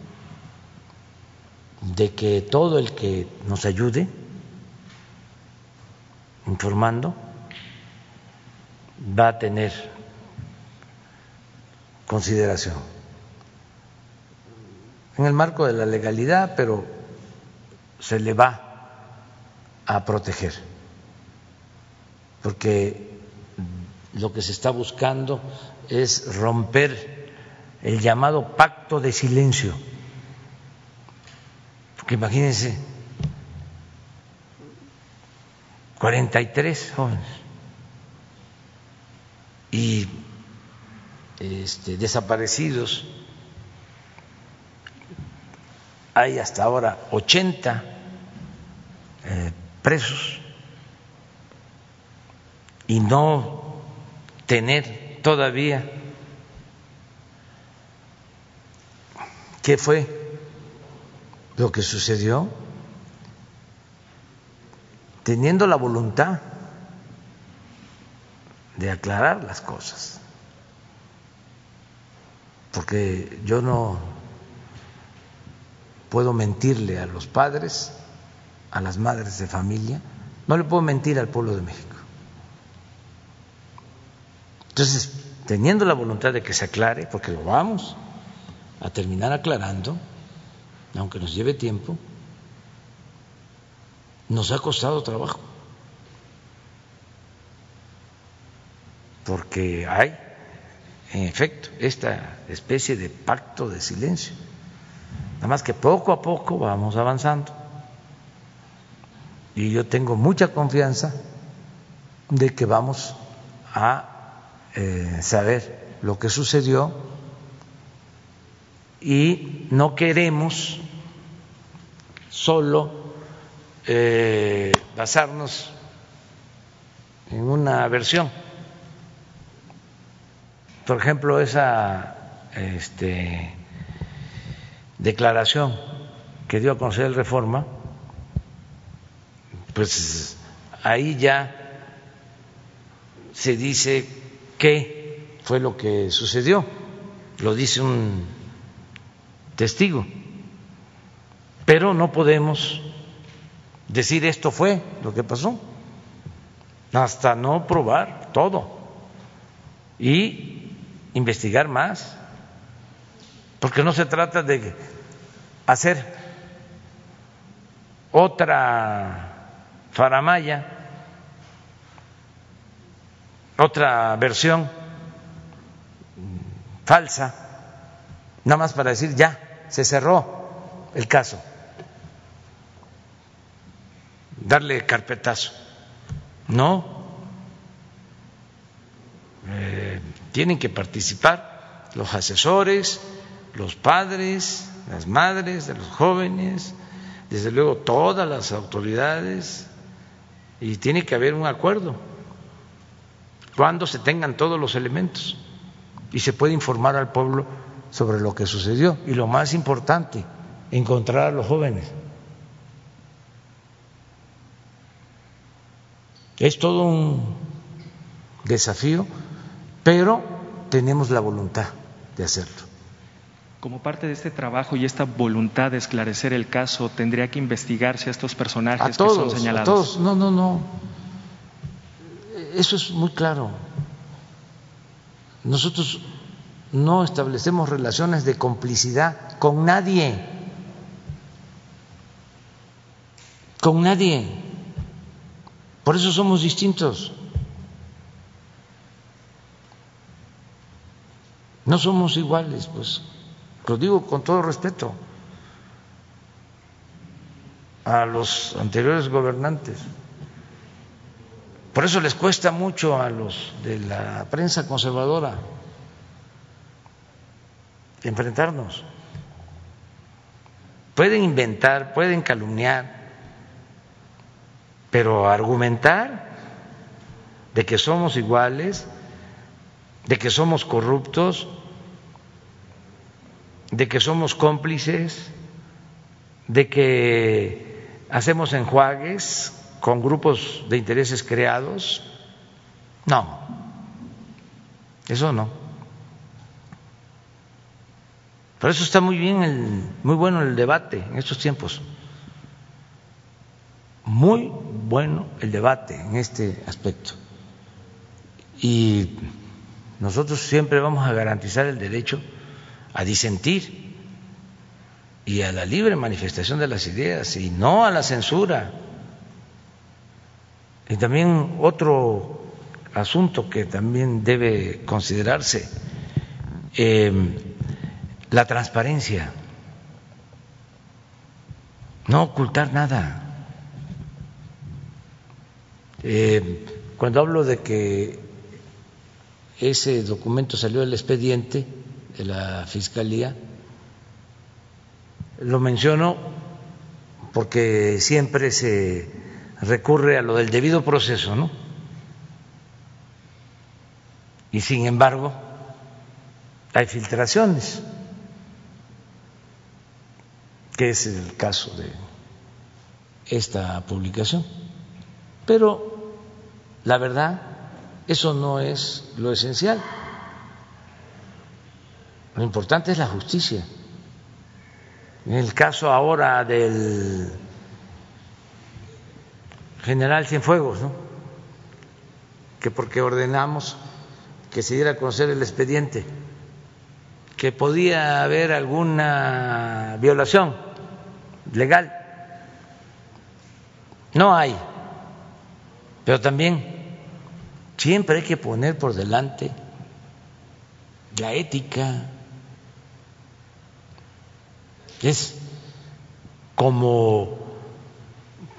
Speaker 1: de que todo el que nos ayude informando va a tener consideración en el marco de la legalidad, pero se le va a proteger, porque lo que se está buscando es romper el llamado pacto de silencio. Porque imagínense, 43 jóvenes. Y este, desaparecidos. Hay hasta ahora 80 eh, presos. Y no tener todavía qué fue lo que sucedió, teniendo la voluntad de aclarar las cosas, porque yo no puedo mentirle a los padres, a las madres de familia, no le puedo mentir al pueblo de México. Entonces, teniendo la voluntad de que se aclare, porque lo vamos a terminar aclarando, aunque nos lleve tiempo, nos ha costado trabajo. Porque hay, en efecto, esta especie de pacto de silencio. Nada más que poco a poco vamos avanzando. Y yo tengo mucha confianza de que vamos a eh, saber lo que sucedió y no queremos solo eh, basarnos en una versión. Por ejemplo, esa este, declaración que dio a conocer el Reforma, pues ahí ya se dice qué fue lo que sucedió, lo dice un testigo, pero no podemos decir esto fue lo que pasó, hasta no probar todo. Y investigar más. Porque no se trata de hacer otra faramaya, otra versión falsa, nada más para decir ya, se cerró el caso, darle carpetazo. No, eh, tienen que participar los asesores, los padres, las madres de los jóvenes, desde luego todas las autoridades, y tiene que haber un acuerdo cuando se tengan todos los elementos y se puede informar al pueblo sobre lo que sucedió. Y lo más importante, encontrar a los jóvenes. Es todo un desafío, pero tenemos la voluntad de hacerlo
Speaker 10: Como parte de este trabajo y esta voluntad de esclarecer el caso, tendría que investigarse a estos personajes
Speaker 1: a todos,
Speaker 10: que son señalados.
Speaker 1: A todos, no, no, no. Eso es muy claro. Nosotros no establecemos relaciones de complicidad con nadie, con nadie. Por eso somos distintos. No somos iguales, pues lo digo con todo respeto a los anteriores gobernantes. Por eso les cuesta mucho a los de la prensa conservadora enfrentarnos. Pueden inventar, pueden calumniar, pero argumentar de que somos iguales, de que somos corruptos, de que somos cómplices, de que hacemos enjuagues con grupos de intereses creados. No, eso no. Por eso está muy bien, el, muy bueno el debate en estos tiempos. Muy bueno el debate en este aspecto. Y nosotros siempre vamos a garantizar el derecho a disentir y a la libre manifestación de las ideas y no a la censura. Y también otro asunto que también debe considerarse, eh, la transparencia, no ocultar nada. Eh, cuando hablo de que ese documento salió del expediente de la Fiscalía, lo menciono porque siempre se recurre a lo del debido proceso, ¿no? Y sin embargo, hay filtraciones, que es el caso de esta publicación. Pero la verdad, eso no es lo esencial. Lo importante es la justicia. En el caso ahora del general Cienfuegos, ¿no? que porque ordenamos que se diera a conocer el expediente, que podía haber alguna violación legal. No hay, pero también siempre hay que poner por delante la ética, es como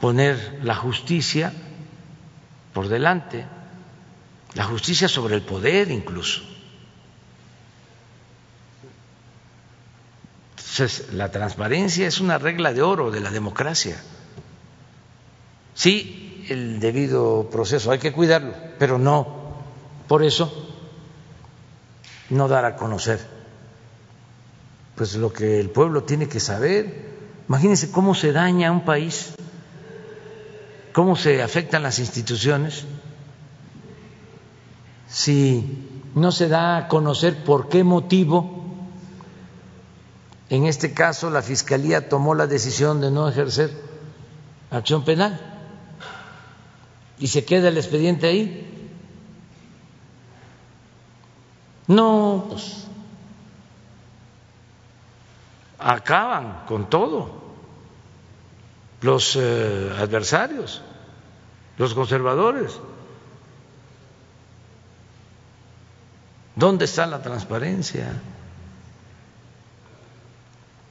Speaker 1: poner la justicia por delante, la justicia sobre el poder incluso. Entonces, la transparencia es una regla de oro de la democracia. Sí, el debido proceso. Hay que cuidarlo, pero no por eso no dar a conocer. Pues lo que el pueblo tiene que saber. Imagínense cómo se daña un país cómo se afectan las instituciones si no se da a conocer por qué motivo, en este caso, la Fiscalía tomó la decisión de no ejercer acción penal y se queda el expediente ahí. No, pues acaban con todo los eh, adversarios los conservadores. ¿Dónde está la transparencia?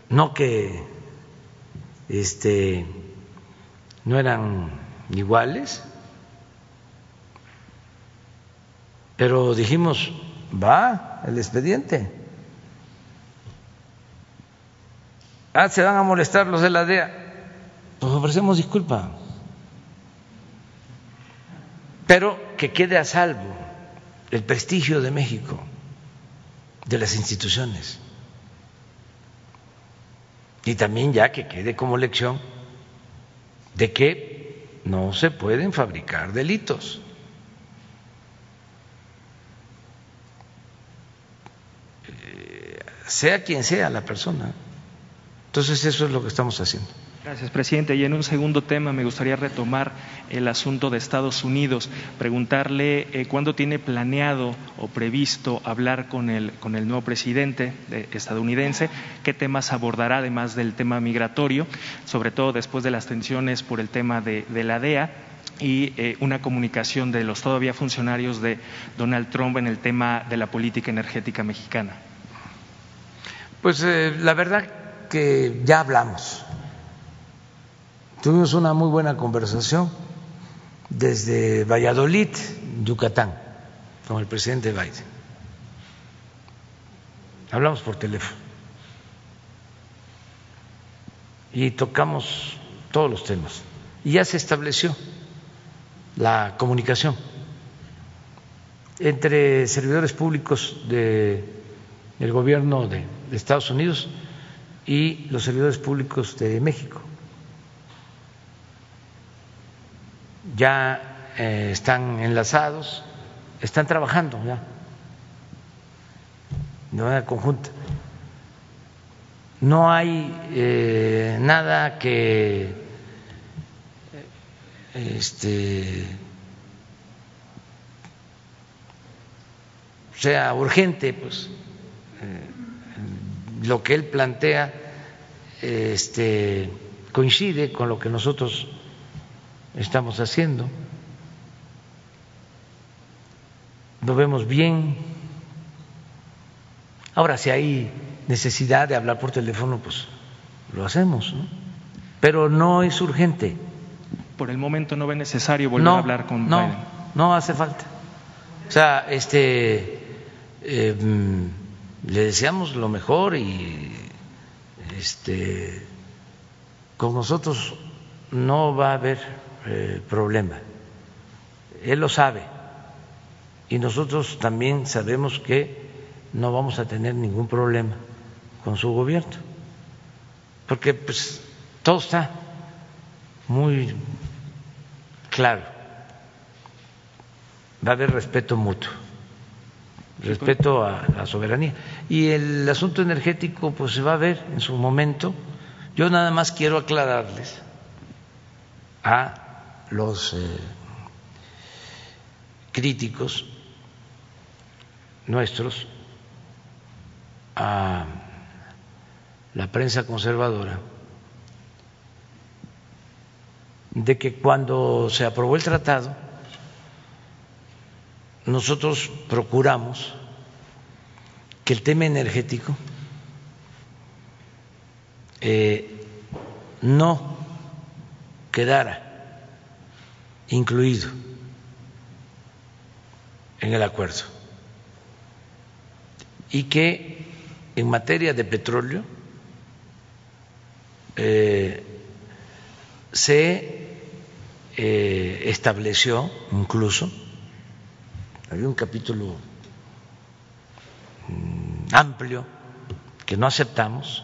Speaker 1: No que este no eran iguales, pero dijimos, va el expediente. Ah, se van a molestar los de la DEA. Pues ofrecemos disculpa pero que quede a salvo el prestigio de México, de las instituciones. Y también ya que quede como lección de que no se pueden fabricar delitos. Sea quien sea la persona. Entonces eso es lo que estamos haciendo.
Speaker 10: Gracias, presidente. Y en un segundo tema me gustaría retomar el asunto de Estados Unidos, preguntarle eh, cuándo tiene planeado o previsto hablar con el, con el nuevo presidente estadounidense, qué temas abordará además del tema migratorio, sobre todo después de las tensiones por el tema de, la DEA y eh, una comunicación de los todavía funcionarios de Donald Trump en el tema de la política energética mexicana.
Speaker 1: Pues eh, la verdad que ya hablamos Tuvimos una muy buena conversación desde Valladolid, Yucatán, con el presidente Biden. Hablamos por teléfono y tocamos todos los temas. Y ya se estableció la comunicación entre servidores públicos del gobierno de Estados Unidos y los servidores públicos de México. ya eh, están enlazados, están trabajando ya de manera conjunta. No hay eh, nada que este, sea urgente, pues eh, lo que él plantea este, coincide con lo que nosotros estamos haciendo. Lo vemos bien. Ahora, si hay necesidad de hablar por teléfono, pues lo hacemos, ¿no? pero no es urgente.
Speaker 10: Por el momento no ve necesario volver a hablar con
Speaker 1: no, No, hace falta. O sea, este, em, le deseamos lo mejor y este, con nosotros no va a haber eh, problema. Él lo sabe y nosotros también sabemos que no vamos a tener ningún problema con su gobierno, porque pues todo está muy claro. Va a haber respeto mutuo, respeto a la soberanía. Y el asunto energético pues se va a ver en su momento. Yo nada más quiero aclararles a los eh, críticos nuestros a la prensa conservadora de que cuando se aprobó el tratado nosotros procuramos que el tema energético eh, no quedara incluido en el acuerdo. Y que en materia de petróleo eh, se eh, estableció incluso, había un capítulo amplio que no aceptamos,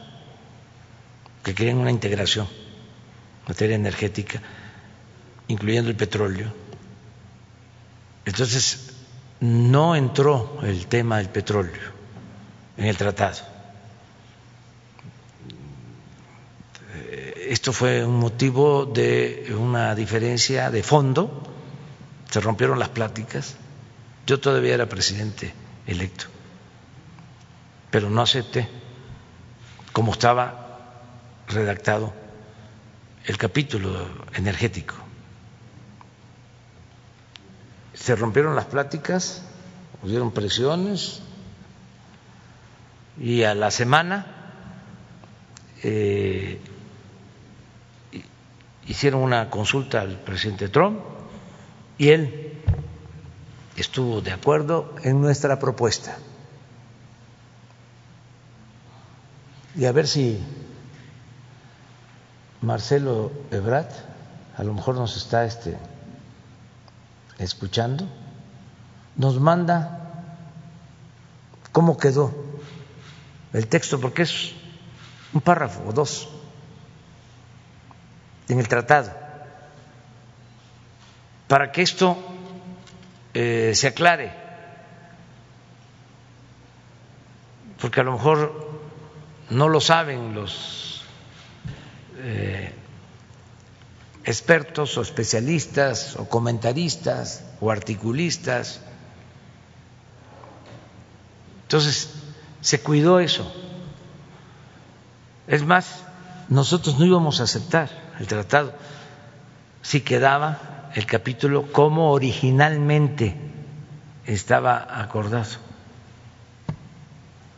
Speaker 1: que querían una integración en materia energética, incluyendo el petróleo. Entonces, no entró el tema del petróleo en el tratado. Esto fue un motivo de una diferencia de fondo, se rompieron las pláticas. Yo todavía era presidente electo, pero no acepté como estaba redactado el capítulo energético se rompieron las pláticas, hubieron presiones y a la semana eh, hicieron una consulta al presidente Trump y él estuvo de acuerdo en nuestra propuesta. Y a ver si Marcelo Ebrat a lo mejor nos está este escuchando, nos manda cómo quedó el texto, porque es un párrafo o dos en el tratado, para que esto eh, se aclare, porque a lo mejor no lo saben los eh, expertos o especialistas o comentaristas o articulistas. Entonces, se cuidó eso. Es más, nosotros no íbamos a aceptar el tratado si quedaba el capítulo como originalmente estaba acordado.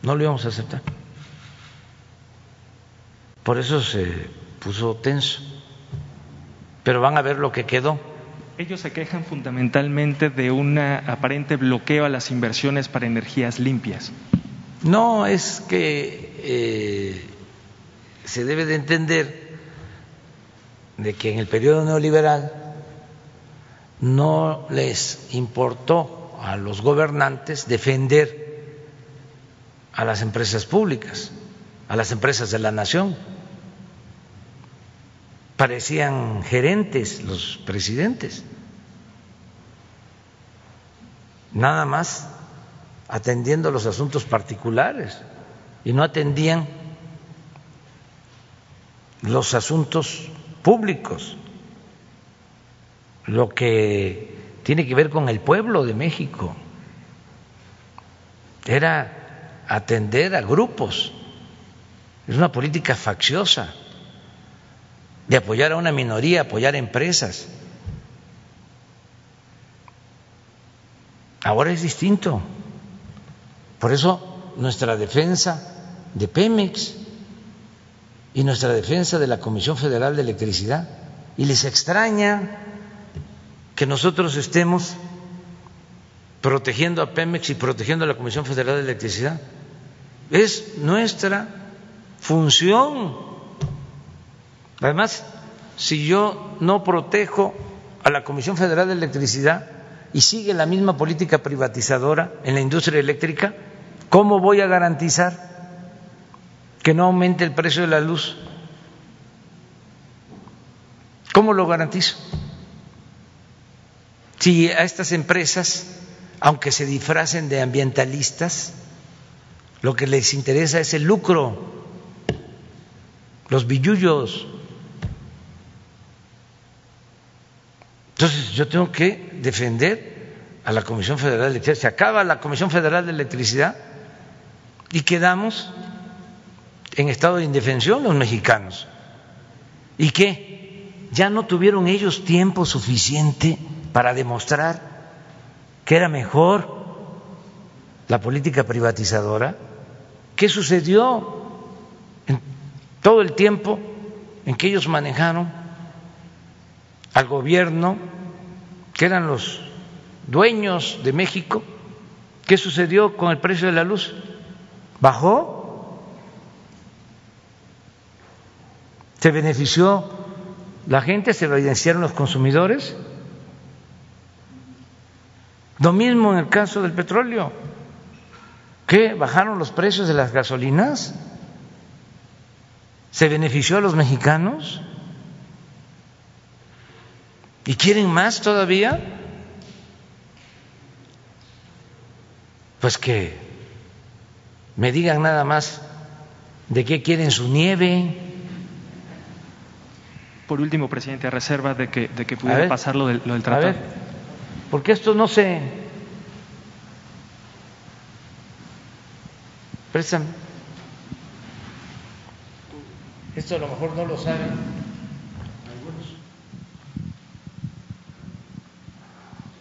Speaker 1: No lo íbamos a aceptar. Por eso se puso tenso. Pero van a ver lo que quedó.
Speaker 10: Ellos se quejan fundamentalmente de un aparente bloqueo a las inversiones para energías limpias.
Speaker 1: No, es que eh, se debe de entender de que en el periodo neoliberal no les importó a los gobernantes defender a las empresas públicas, a las empresas de la nación. Parecían gerentes los presidentes, nada más atendiendo los asuntos particulares y no atendían los asuntos públicos, lo que tiene que ver con el pueblo de México. Era atender a grupos, es una política facciosa de apoyar a una minoría, apoyar empresas. Ahora es distinto. Por eso nuestra defensa de Pemex y nuestra defensa de la Comisión Federal de Electricidad. Y les extraña que nosotros estemos protegiendo a Pemex y protegiendo a la Comisión Federal de Electricidad. Es nuestra función. Además, si yo no protejo a la Comisión Federal de Electricidad y sigue la misma política privatizadora en la industria eléctrica, ¿cómo voy a garantizar que no aumente el precio de la luz. ¿Cómo lo garantizo? Si a estas empresas, aunque se disfracen de ambientalistas, lo que les interesa es el lucro, los billullos. Entonces yo tengo que defender a la Comisión Federal de Electricidad. Se acaba la Comisión Federal de Electricidad y quedamos en estado de indefensión los mexicanos. ¿Y qué? ¿Ya no tuvieron ellos tiempo suficiente para demostrar que era mejor la política privatizadora? ¿Qué sucedió en todo el tiempo en que ellos manejaron al gobierno, que eran los dueños de México? ¿Qué sucedió con el precio de la luz? ¿Bajó? ¿Se benefició la gente? ¿Se beneficiaron los consumidores? Lo mismo en el caso del petróleo. ¿Qué? ¿Bajaron los precios de las gasolinas? ¿Se benefició a los mexicanos? ¿Y quieren más todavía? Pues que me digan nada más de qué quieren su nieve,
Speaker 10: por último, presidente, a reserva de que, de que pudiera pasar lo del, lo del tratado.
Speaker 1: A ver, porque esto no se. Préstame. Esto a lo mejor no lo saben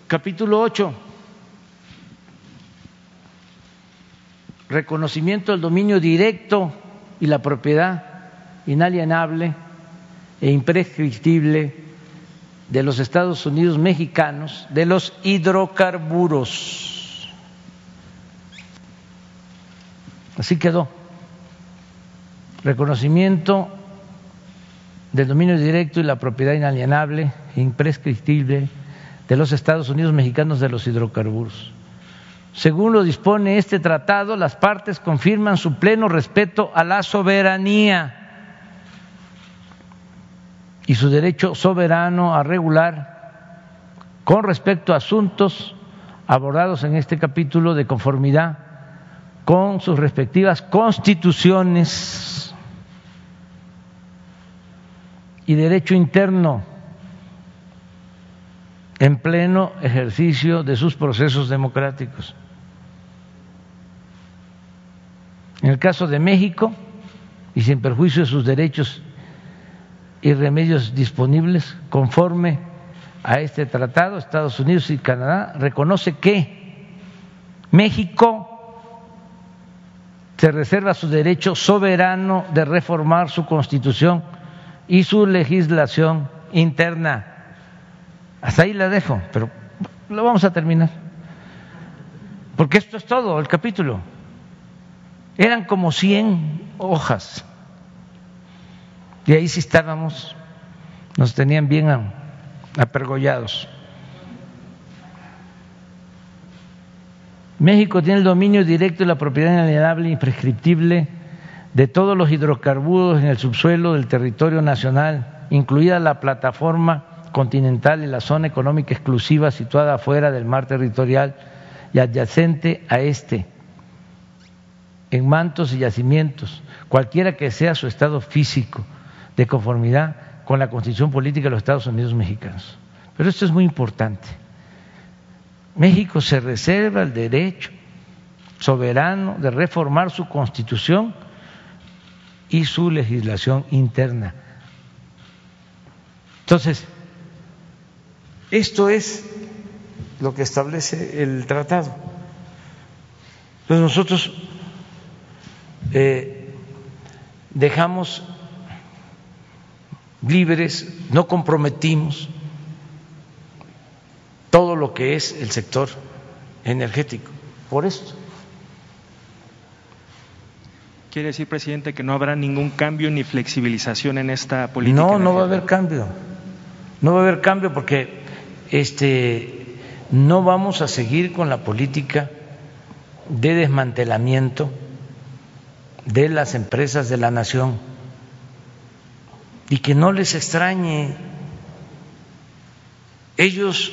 Speaker 1: Capítulo 8. Reconocimiento del dominio directo y la propiedad inalienable e imprescriptible de los Estados Unidos mexicanos de los hidrocarburos. Así quedó. Reconocimiento del dominio directo y la propiedad inalienable e imprescriptible de los Estados Unidos mexicanos de los hidrocarburos. Según lo dispone este tratado, las partes confirman su pleno respeto a la soberanía y su derecho soberano a regular con respecto a asuntos abordados en este capítulo de conformidad con sus respectivas constituciones y derecho interno en pleno ejercicio de sus procesos democráticos. En el caso de México, y sin perjuicio de sus derechos y remedios disponibles, conforme a este tratado, Estados Unidos y Canadá reconoce que México se reserva su derecho soberano de reformar su constitución y su legislación interna. Hasta ahí la dejo, pero lo vamos a terminar. Porque esto es todo, el capítulo. Eran como 100 hojas. Y ahí sí estábamos, nos tenían bien apergollados. México tiene el dominio directo y la propiedad inalienable e imprescriptible de todos los hidrocarburos en el subsuelo del territorio nacional, incluida la plataforma continental y la zona económica exclusiva situada fuera del mar territorial y adyacente a este, en mantos y yacimientos, cualquiera que sea su estado físico, de conformidad con la constitución política de los Estados Unidos mexicanos. Pero esto es muy importante. México se reserva el derecho soberano de reformar su constitución y su legislación interna. Entonces, esto es lo que establece el tratado. Entonces nosotros eh, dejamos libres, no comprometimos todo lo que es el sector energético. Por esto.
Speaker 10: ¿Quiere decir, presidente, que no habrá ningún cambio ni flexibilización en esta política?
Speaker 1: No, no va a haber cambio. No va a haber cambio porque este, no vamos a seguir con la política de desmantelamiento de las empresas de la nación y que no les extrañe. Ellos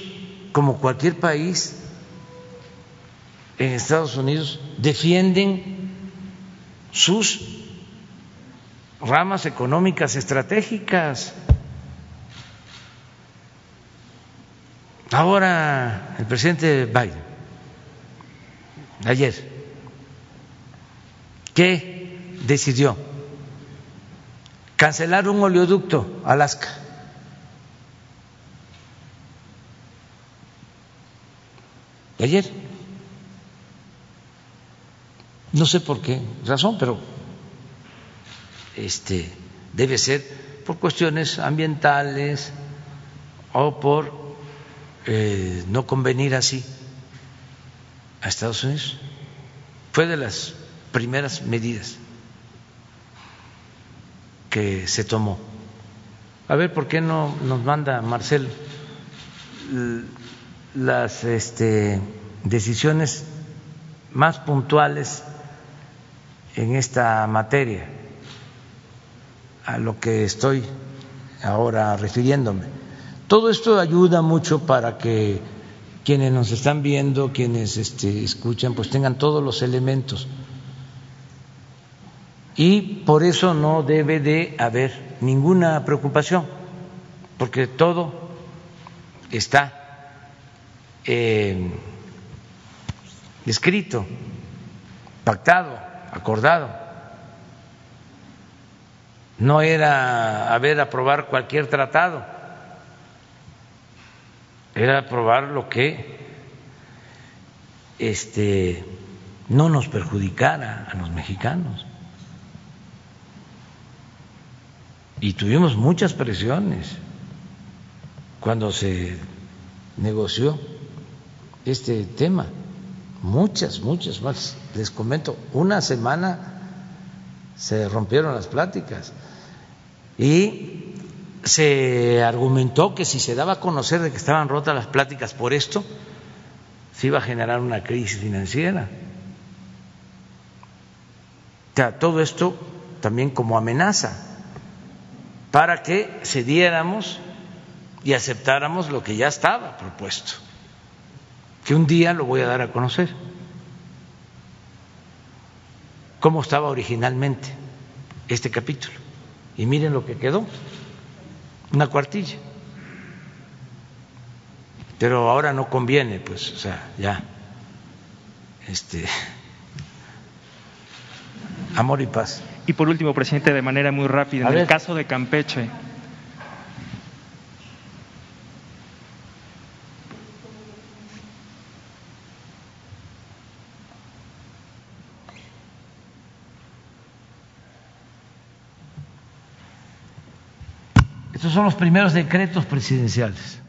Speaker 1: como cualquier país en Estados Unidos, defienden sus ramas económicas estratégicas. Ahora el presidente Biden, ayer, ¿qué decidió? Cancelar un oleoducto Alaska. ayer. No sé por qué razón, pero este debe ser por cuestiones ambientales o por eh, no convenir así a Estados Unidos. Fue de las primeras medidas que se tomó. A ver, ¿por qué no nos manda Marcelo las este, decisiones más puntuales en esta materia, a lo que estoy ahora refiriéndome. Todo esto ayuda mucho para que quienes nos están viendo, quienes este, escuchan, pues tengan todos los elementos. Y por eso no debe de haber ninguna preocupación, porque todo está eh, escrito, pactado, acordado. No era haber aprobar cualquier tratado, era aprobar lo que este no nos perjudicara a los mexicanos. Y tuvimos muchas presiones cuando se negoció este tema, muchas, muchas más. Les comento, una semana se rompieron las pláticas y se argumentó que si se daba a conocer de que estaban rotas las pláticas por esto, se iba a generar una crisis financiera. Todo esto también como amenaza para que cediéramos y aceptáramos lo que ya estaba propuesto que un día lo voy a dar a conocer. cómo estaba originalmente este capítulo. Y miren lo que quedó, una cuartilla. Pero ahora no conviene, pues, o sea, ya, este, amor y paz.
Speaker 10: Y por último, presidente, de manera muy rápida,
Speaker 1: A
Speaker 10: en
Speaker 1: ver.
Speaker 10: el caso de Campeche,
Speaker 1: Son los primeros decretos presidenciales.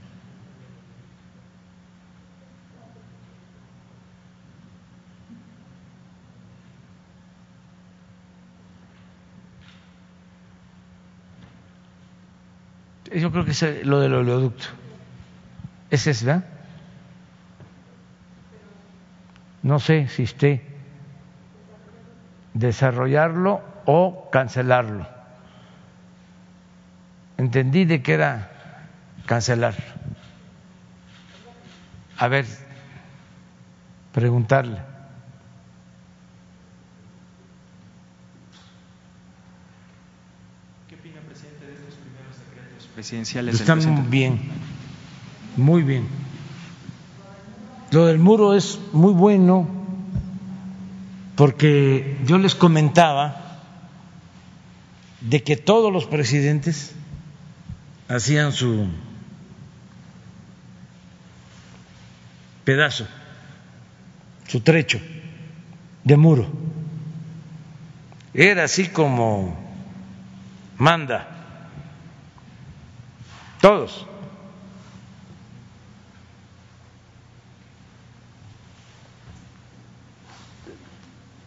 Speaker 1: Yo creo que es lo del oleoducto. Ese es, ¿verdad? No sé si esté desarrollarlo o cancelarlo entendí de que era cancelar. A ver, preguntarle.
Speaker 10: ¿qué opina, presidente, de estos primeros decretos presidenciales? del
Speaker 1: Están
Speaker 10: presidente?
Speaker 1: bien, muy bien. Lo del muro es muy bueno porque yo les comentaba de que todos los presidentes hacían su pedazo, su trecho de muro. Era así como manda, todos.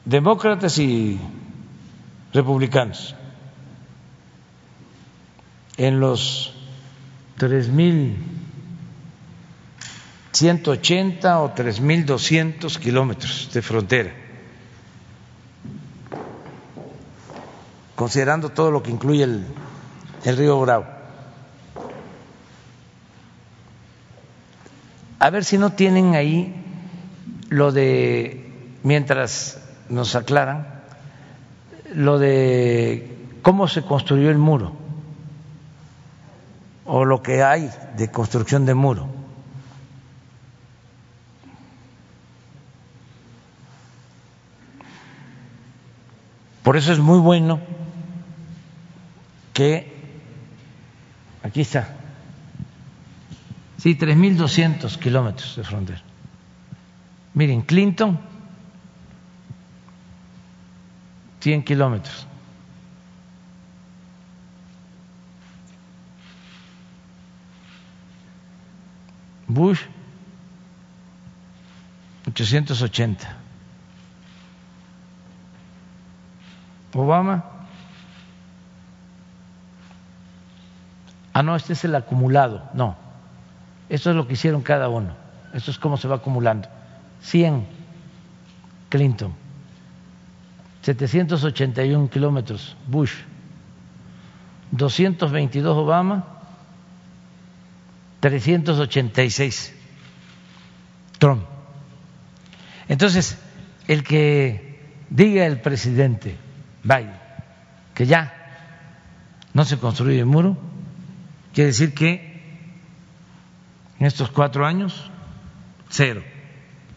Speaker 1: Demócratas y republicanos en los tres mil ciento ochenta o tres mil doscientos kilómetros de frontera, considerando todo lo que incluye el, el río Bravo. A ver si no tienen ahí lo de, mientras nos aclaran, lo de cómo se construyó el muro o lo que hay de construcción de muro. Por eso es muy bueno que aquí está, sí, 3.200 kilómetros de frontera. Miren, Clinton, 100 kilómetros. Bush 880. Obama. Ah, no, este es el acumulado. No, esto es lo que hicieron cada uno. Esto es cómo se va acumulando. 100 Clinton, 781 kilómetros Bush, 222 Obama, 386 Trump. Entonces, el que diga el presidente Biden que ya no se construye el muro, quiere decir que en estos cuatro años, cero.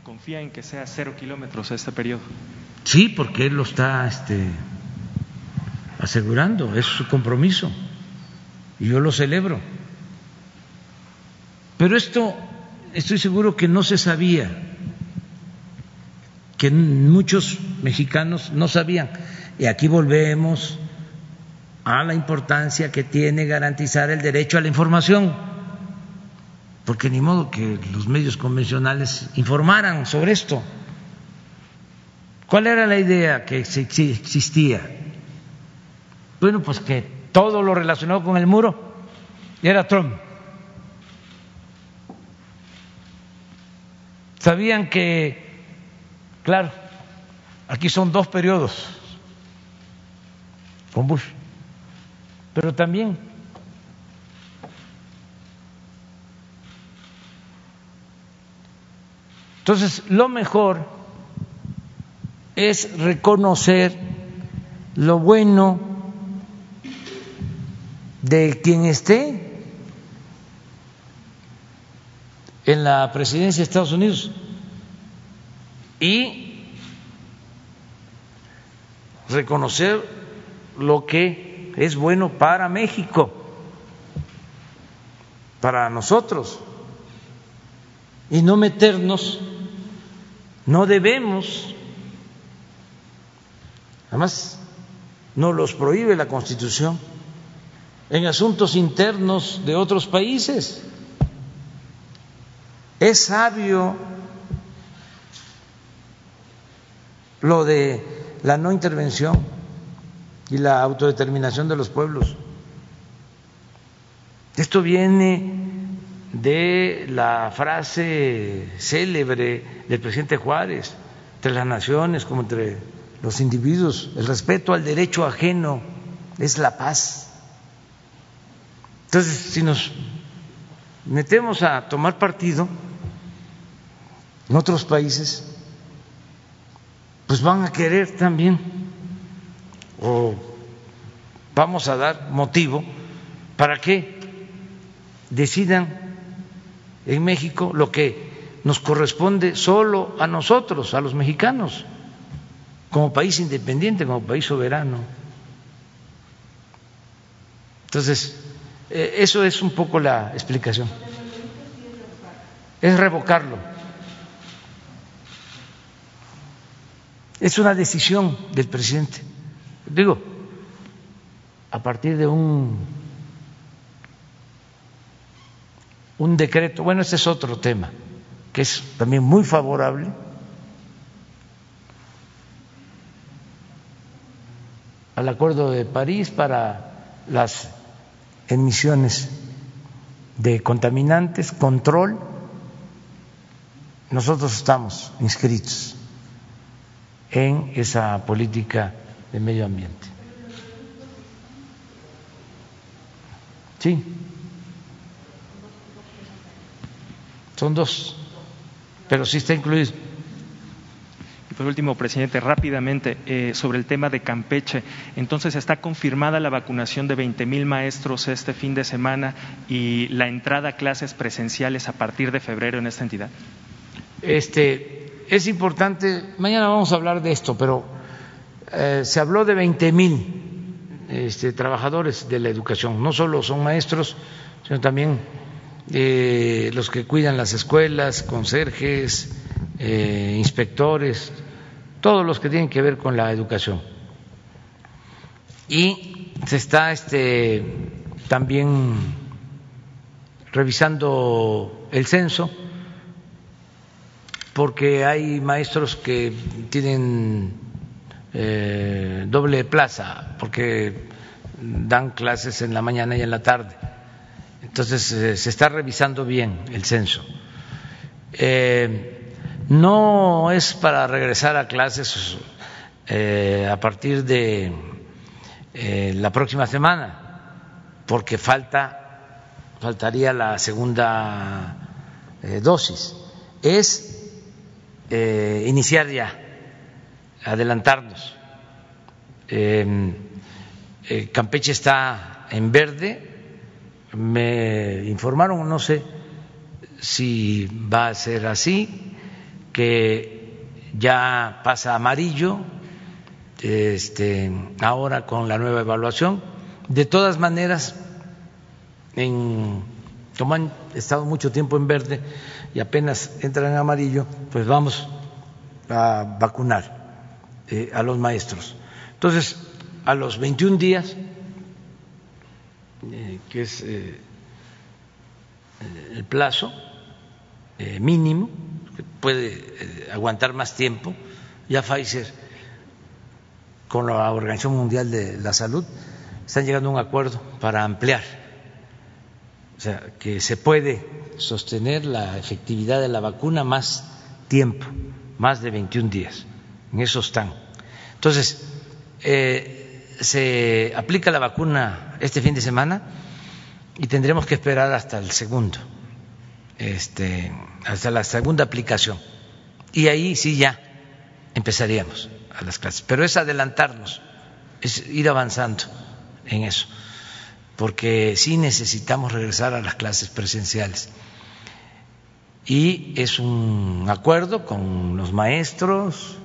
Speaker 10: Confía en que sea cero kilómetros este periodo.
Speaker 1: Sí, porque él lo está este, asegurando, es su compromiso, y yo lo celebro. Pero esto estoy seguro que no se sabía, que muchos mexicanos no sabían. Y aquí volvemos a la importancia que tiene garantizar el derecho a la información, porque ni modo que los medios convencionales informaran sobre esto. ¿Cuál era la idea que existía? Bueno, pues que todo lo relacionado con el muro era Trump. Sabían que, claro, aquí son dos periodos con Bush, pero también entonces lo mejor es reconocer lo bueno de quien esté en la presidencia de Estados Unidos y reconocer lo que es bueno para México, para nosotros, y no meternos, no debemos, además no los prohíbe la Constitución, en asuntos internos de otros países. Es sabio lo de la no intervención y la autodeterminación de los pueblos. Esto viene de la frase célebre del presidente Juárez, entre las naciones como entre los individuos, el respeto al derecho ajeno es la paz. Entonces, si nos metemos a tomar partido en otros países, pues van a querer también o vamos a dar motivo para que decidan en México lo que nos corresponde solo a nosotros, a los mexicanos, como país independiente, como país soberano. Entonces, eh, eso es un poco la explicación. Es revocarlo. Es una decisión del presidente. Digo, a partir de un un decreto, bueno, este es otro tema, que es también muy favorable al Acuerdo de París para las emisiones de contaminantes, control. Nosotros estamos inscritos en esa política de medio ambiente. Sí. Son dos, pero sí está incluido.
Speaker 10: Por último, presidente, rápidamente eh, sobre el tema de Campeche. Entonces, ¿está confirmada la vacunación de 20 mil maestros este fin de semana y la entrada a clases presenciales a partir de febrero en esta entidad?
Speaker 1: Este, es importante, mañana vamos a hablar de esto, pero eh, se habló de 20 mil este, trabajadores de la educación. No solo son maestros, sino también eh, los que cuidan las escuelas, conserjes, inspectores, todos los que tienen que ver con la educación. Y se está este, también revisando el censo, porque hay maestros que tienen eh, doble plaza, porque dan clases en la mañana y en la tarde entonces eh, se está revisando bien el censo. Eh, no es para regresar a clases eh, a partir de la próxima semana, porque falta faltaría la segunda dosis. Es iniciar ya, adelantarnos. Campeche está en verde, me informaron, no sé si va a ser así, que ya pasa amarillo, este, ahora con la nueva evaluación. De todas maneras, en, como han estado mucho tiempo en verde y apenas entran en amarillo, pues vamos a vacunar eh, a los maestros. Entonces, a los 21 días eh, que es eh, el plazo mínimo, puede aguantar más tiempo. Ya Pfizer, con la Organización Mundial de la Salud, están llegando a un acuerdo para ampliar, o sea, que se puede sostener la efectividad de la vacuna más tiempo, más de 21 días. En eso están. Entonces, se aplica la vacuna este fin de semana y tendremos que esperar hasta el segundo, este, hasta la segunda aplicación. Y ahí sí ya empezaríamos. a las clases. Pero es adelantarnos, es ir avanzando en eso, porque sí necesitamos regresar a las clases presenciales. Y es un acuerdo con los maestros,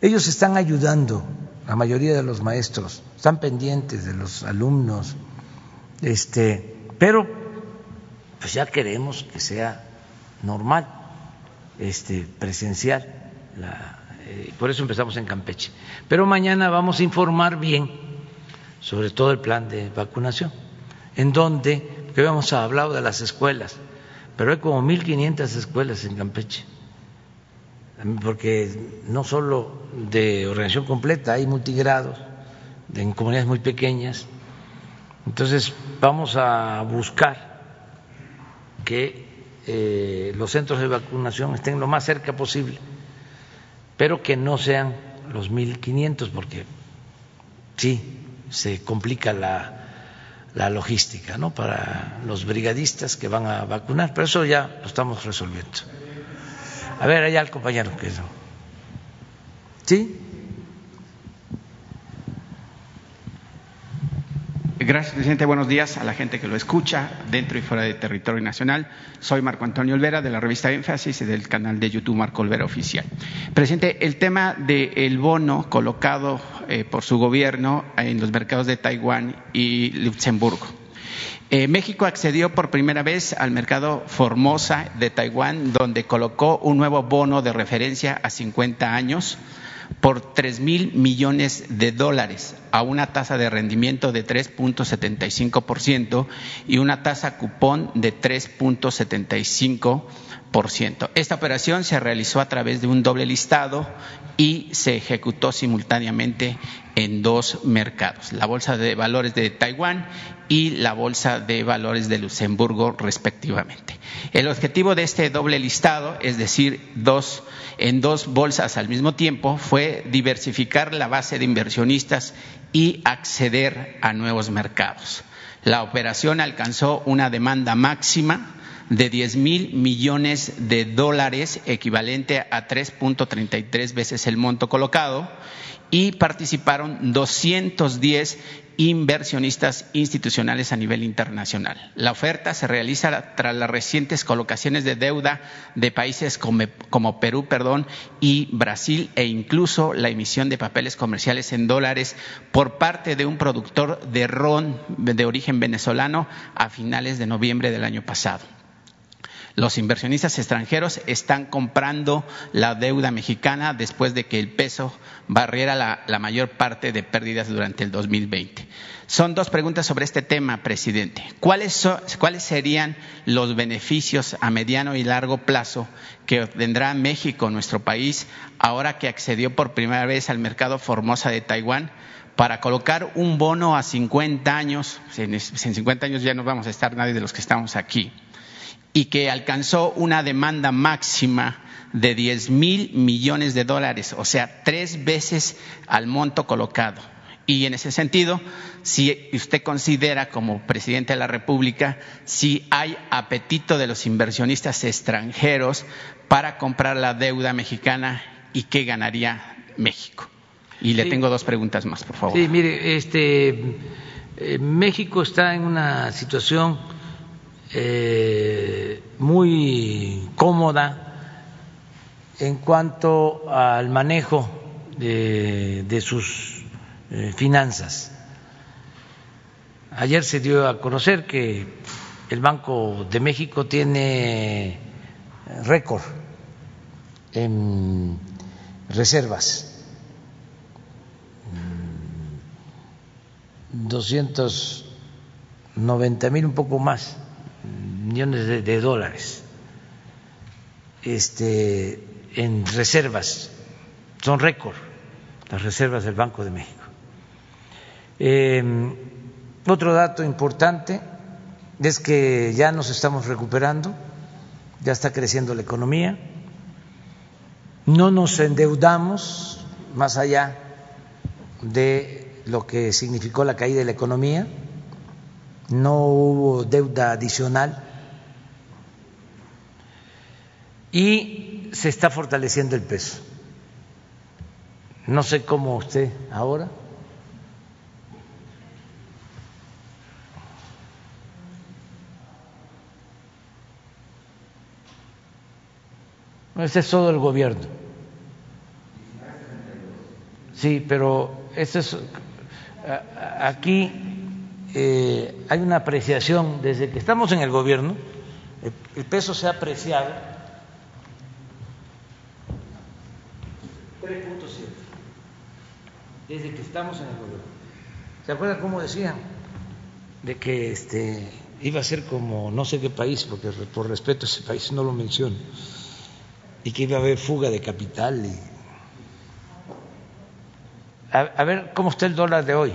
Speaker 1: ellos están ayudando, la mayoría de los maestros, están pendientes de los alumnos, este, pero pues ya queremos que sea normal, este, presencial. Eh, por eso empezamos en Campeche. Pero mañana vamos a informar bien sobre todo el plan de vacunación, en donde, que habíamos hablado de las escuelas, pero hay como 1.500 escuelas en Campeche, porque no solo de organización completa, hay multigrados en comunidades muy pequeñas. Entonces vamos a buscar que eh, los centros de vacunación estén lo más cerca posible, pero que no sean los 1.500, porque sí, se complica la, logística ¿no? para los brigadistas que van a vacunar, pero eso ya lo estamos resolviendo. A ver, allá el compañero que ¿Sí?
Speaker 11: Gracias, presidente. Buenos días a la gente que lo escucha dentro y fuera del territorio nacional. Soy Marco Antonio Olvera de la revista Énfasis y del canal de YouTube Marco Olvera Oficial. Presidente, el tema del bono colocado eh, por su gobierno en los mercados de Taiwán y Luxemburgo. Eh, México accedió por primera vez al mercado Formosa de Taiwán, donde colocó un nuevo bono de referencia a 50 años por tres mil millones de dólares a una tasa de rendimiento de 3.75% y una tasa cupón de 3.75%. Esta operación se realizó a través de un doble listado y se ejecutó simultáneamente en dos mercados, la Bolsa de Valores de Taiwán y la Bolsa de Valores de Luxemburgo, respectivamente. El objetivo de este doble listado, es decir, dos, en dos bolsas al mismo tiempo, fue diversificar la base de inversionistas y acceder a nuevos mercados. La operación alcanzó una demanda máxima de 10 mil millones de dólares, equivalente a 3.33 veces el monto colocado, y participaron 210 inversionistas institucionales a nivel internacional. La oferta se realiza tras las recientes colocaciones de deuda de países como, Perú perdón, y Brasil e incluso la emisión de papeles comerciales en dólares por parte de un productor de ron de origen venezolano a finales de noviembre del año pasado. Los inversionistas extranjeros están comprando la deuda mexicana después de que el peso barriera la, mayor parte de pérdidas durante el 2020. Son dos preguntas sobre este tema, presidente. ¿Cuáles, ¿Cuáles serían los beneficios a mediano y largo plazo que obtendrá México, nuestro país, ahora que accedió por primera vez al mercado Formosa de Taiwán? para colocar un bono a 50 años, en 50 años ya no vamos a estar nadie de los que estamos aquí, y que alcanzó una demanda máxima de 10 mil millones de dólares, o sea, tres veces al monto colocado. Y en ese sentido, si usted considera como presidente de la República, si hay apetito de los inversionistas extranjeros para comprar la deuda mexicana y qué ganaría México. Y le tengo dos preguntas más, por favor.
Speaker 1: Sí, mire, este, eh, México está en una situación eh, muy cómoda en cuanto al manejo de, sus eh, finanzas. Ayer se dio a conocer que el Banco de México tiene récord en reservas. 290 mil, un poco más millones de, dólares este, en reservas, son récord las reservas del Banco de México. Em, otro dato importante es que ya nos estamos recuperando, ya está creciendo la economía, no nos endeudamos más allá de lo que significó la caída de la economía, no hubo deuda adicional y se está fortaleciendo el peso. No sé cómo usted ahora. Ese es todo el gobierno. Sí, pero eso es aquí eh, hay una apreciación desde que estamos en el gobierno, el, peso se ha apreciado 3.7 desde que estamos en el gobierno. ¿Se acuerdan cómo decían? De que este iba a ser como no sé qué país, porque por respeto a ese país no lo menciono y que iba a haber fuga de capital. Y... A, ver cómo está el dólar de hoy.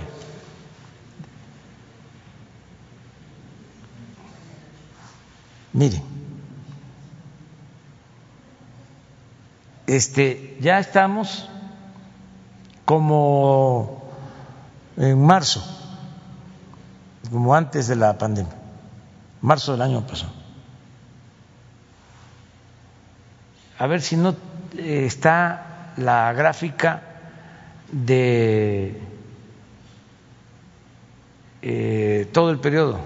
Speaker 1: Miren, este, ya estamos como en marzo, como antes de la pandemia, marzo del año pasado. a ver si no eh, está la gráfica de eh, todo el periodo.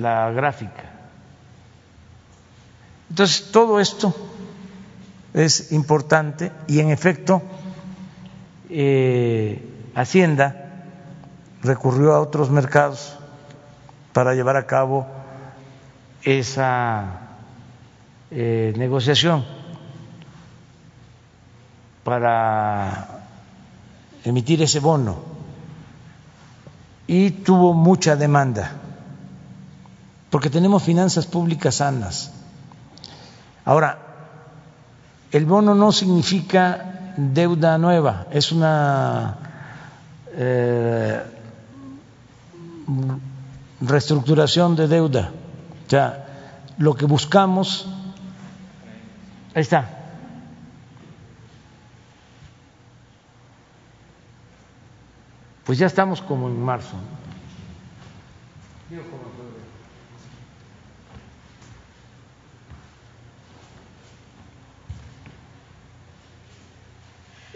Speaker 1: La gráfica. Entonces, todo esto es importante y en efecto eh, Hacienda recurrió a otros mercados para llevar a cabo esa eh, negociación para emitir ese bono y tuvo mucha demanda porque tenemos finanzas públicas sanas. Ahora, el bono no significa deuda nueva, es una eh, reestructuración de deuda o sea, lo que buscamos, ahí está. Pues ya estamos como en marzo.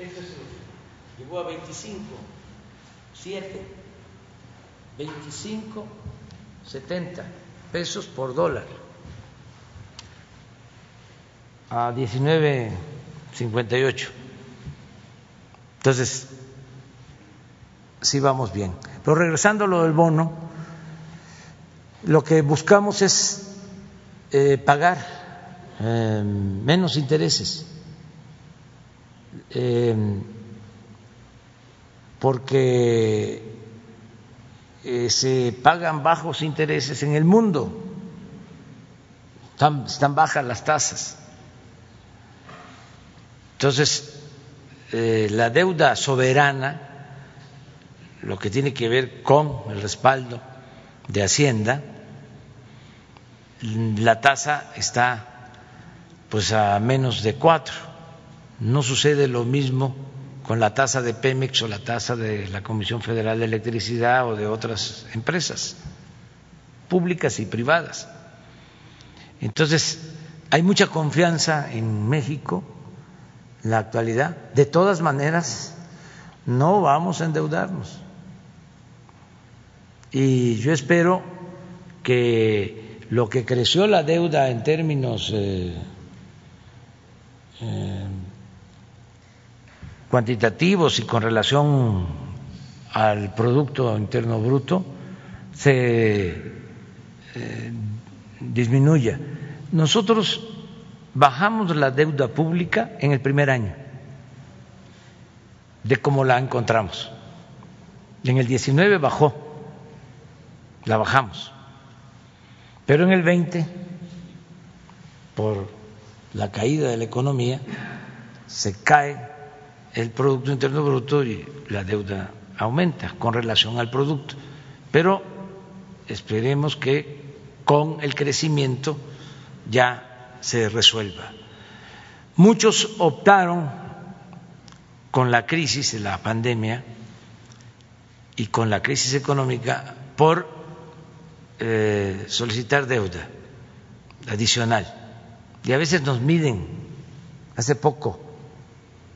Speaker 1: Esto llegó a 25, 7, 25, 70 pesos por dólar a 19.58. Entonces, sí vamos bien. Pero regresando a lo del bono, lo que buscamos es eh, pagar eh, menos intereses, eh, porque eh, se pagan bajos intereses en el mundo, están, bajas las tasas. Entonces, eh, la deuda soberana, lo que tiene que ver con el respaldo de Hacienda, la tasa está pues a menos de cuatro. No sucede lo mismo con la tasa de Pemex o la tasa de la Comisión Federal de Electricidad o de otras empresas públicas y privadas. Entonces, hay mucha confianza en México en la actualidad. De todas maneras, no vamos a endeudarnos. Y yo espero que lo que creció la deuda en términos eh, eh, cuantitativos y con relación al Producto Interno Bruto se eh, disminuya. Nosotros bajamos la deuda pública en el primer año de cómo la encontramos. En el 19 bajó, la bajamos, pero en el 20, por la caída de la economía, se cae el Producto Interno Bruto y la deuda aumenta con relación al producto. Pero esperemos que con el crecimiento ya se resuelva. Muchos optaron con la crisis de la pandemia y con la crisis económica por eh, solicitar deuda adicional y a veces nos miden. Hace poco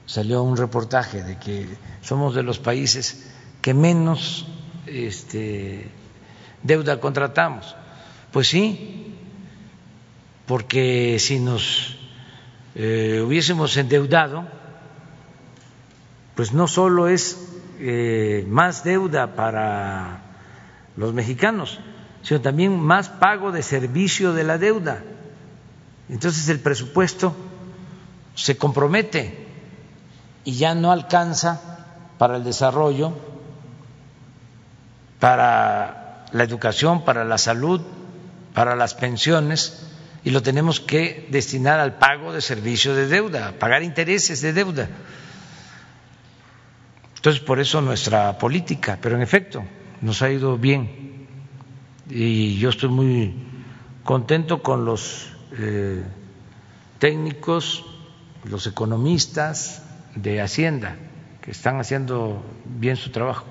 Speaker 1: salió un reportaje de que somos de los países que menos este, deuda contratamos. Pues sí, porque si nos eh, hubiésemos endeudado, pues no solo es eh, más deuda para los mexicanos, sino también más pago de servicio de la deuda. Entonces el presupuesto se compromete y ya no alcanza para el desarrollo, para la educación, para la salud, para las pensiones, y lo tenemos que destinar al pago de servicio de deuda, a pagar intereses de deuda. Entonces, por eso nuestra política, pero en efecto, nos ha ido bien y yo estoy muy contento con los eh, técnicos, los economistas de Hacienda, que están haciendo bien su trabajo.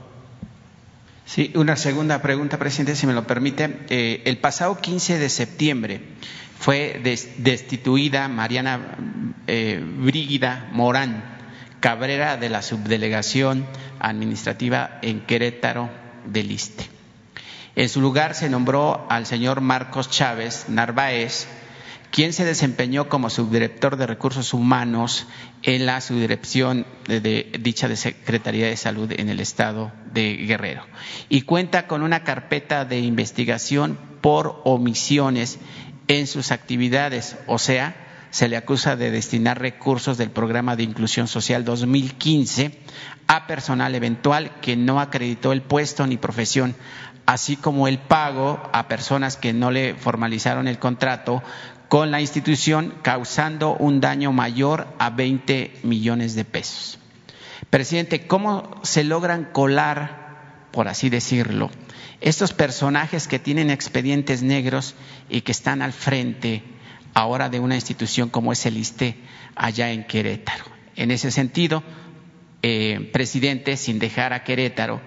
Speaker 11: Sí, una segunda pregunta, presidente, si me lo permite. Eh, el pasado 15 de septiembre fue destituida Mariana eh, Brígida Morán Cabrera de la subdelegación administrativa en Querétaro del Iste. En su lugar se nombró al señor Marcos Chávez Narváez, quien se desempeñó como subdirector de recursos humanos en la subdirección de, dicha de Secretaría de Salud en el estado de Guerrero. Y cuenta con una carpeta de investigación por omisiones en sus actividades, o sea, se le acusa de destinar recursos del programa de inclusión social 2015 a personal eventual que no acreditó el puesto ni profesión, así como el pago a personas que no le formalizaron el contrato con la institución, causando un daño mayor a 20 millones de pesos. Presidente, ¿cómo se logran colar, por así decirlo, estos personajes que tienen expedientes negros y que están al frente ahora de una institución como es el ISTE allá en Querétaro? En ese sentido, eh, presidente, sin dejar a Querétaro,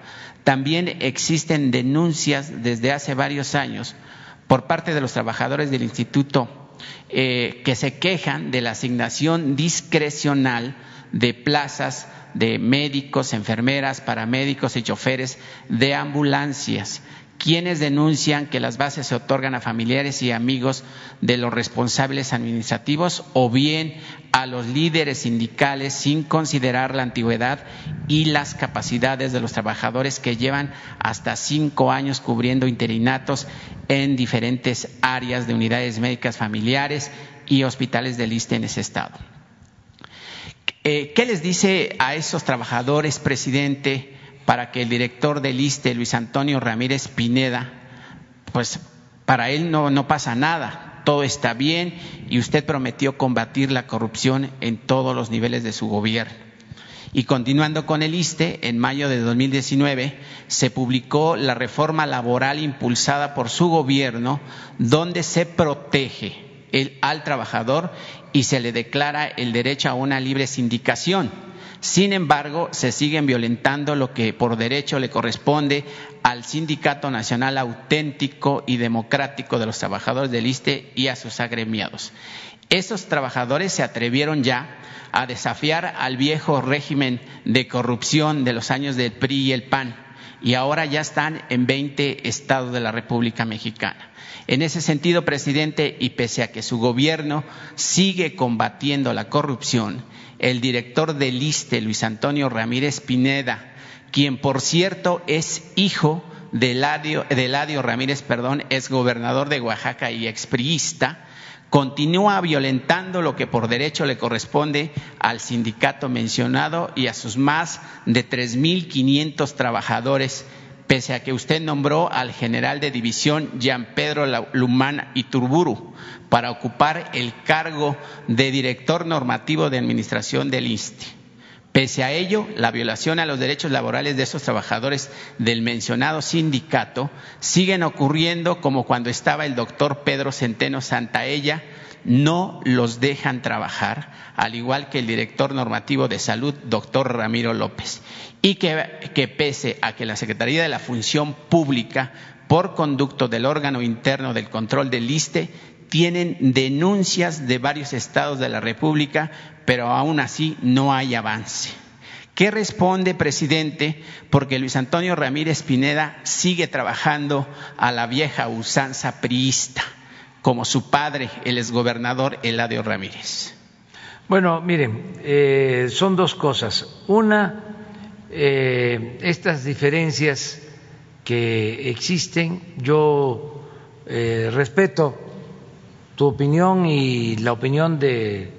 Speaker 11: también existen denuncias desde hace varios años por parte de los trabajadores del instituto eh, que se quejan de la asignación discrecional de plazas de médicos, enfermeras, paramédicos y choferes de ambulancias quienes denuncian que las bases se otorgan a familiares y amigos de los responsables administrativos o bien a los líderes sindicales sin considerar la antigüedad y las capacidades de los trabajadores que llevan hasta cinco años cubriendo interinatos en diferentes áreas de unidades médicas familiares y hospitales del ISTE en ese estado. Eh, ¿Qué les dice a esos trabajadores, presidente? Para que el director del ISTE, Luis Antonio Ramírez Pineda, pues para él no, no pasa nada, todo está bien y usted prometió combatir la corrupción en todos los niveles de su gobierno. Y continuando con el ISTE, en mayo de 2019 se publicó la reforma laboral impulsada por su gobierno, donde se protege al trabajador y se le declara el derecho a una libre sindicación sin embargo, se siguen violentando lo que por derecho le corresponde al Sindicato Nacional Auténtico y Democrático de los Trabajadores del ISTE y a sus agremiados. Esos trabajadores se atrevieron ya a desafiar al viejo régimen de corrupción de los años del PRI y el PAN y ahora ya están en 20 estados de la República Mexicana. En ese sentido, presidente, y pese a que su gobierno sigue combatiendo la corrupción, el director del ISTE, Luis Antonio Ramírez Pineda, quien por cierto es hijo de Eladio, Ramírez, perdón, es gobernador de Oaxaca y expriista, continúa violentando lo que por derecho le corresponde al sindicato mencionado y a sus más de 3.500 trabajadores, pese a que usted nombró al general de división Jean Pedro Lumán Iturburu para ocupar el cargo de director normativo de administración del INSTI. Pese a ello, la violación a los derechos laborales de esos trabajadores del mencionado sindicato siguen ocurriendo como cuando estaba el doctor Pedro Centeno Santaella, no los dejan trabajar, al igual que el director normativo de salud, doctor Ramiro López, y que, pese a que la Secretaría de la Función Pública, por conducto del órgano interno del control del ISTE, tienen denuncias de varios estados de la República, pero aún así no hay avance. ¿Qué responde, presidente? Porque Luis Antonio Ramírez Pineda sigue trabajando a la vieja usanza priista, como su padre, el exgobernador Eladio Ramírez.
Speaker 1: Bueno, miren, eh, son dos cosas. Una, eh, estas diferencias que existen, yo eh, respeto tu opinión y la opinión de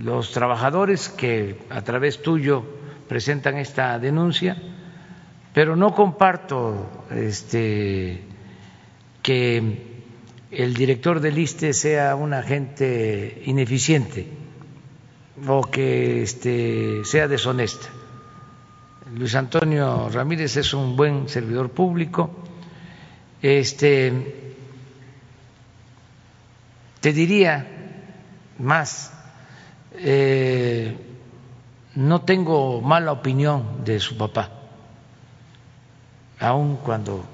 Speaker 1: los trabajadores que a través tuyo presentan esta denuncia, pero no comparto este, que el director del ISTE sea un agente ineficiente o que este, sea deshonesta. Luis Antonio Ramírez es un buen servidor público. Este, te diría más, eh, no tengo mala opinión de su papá, aun cuando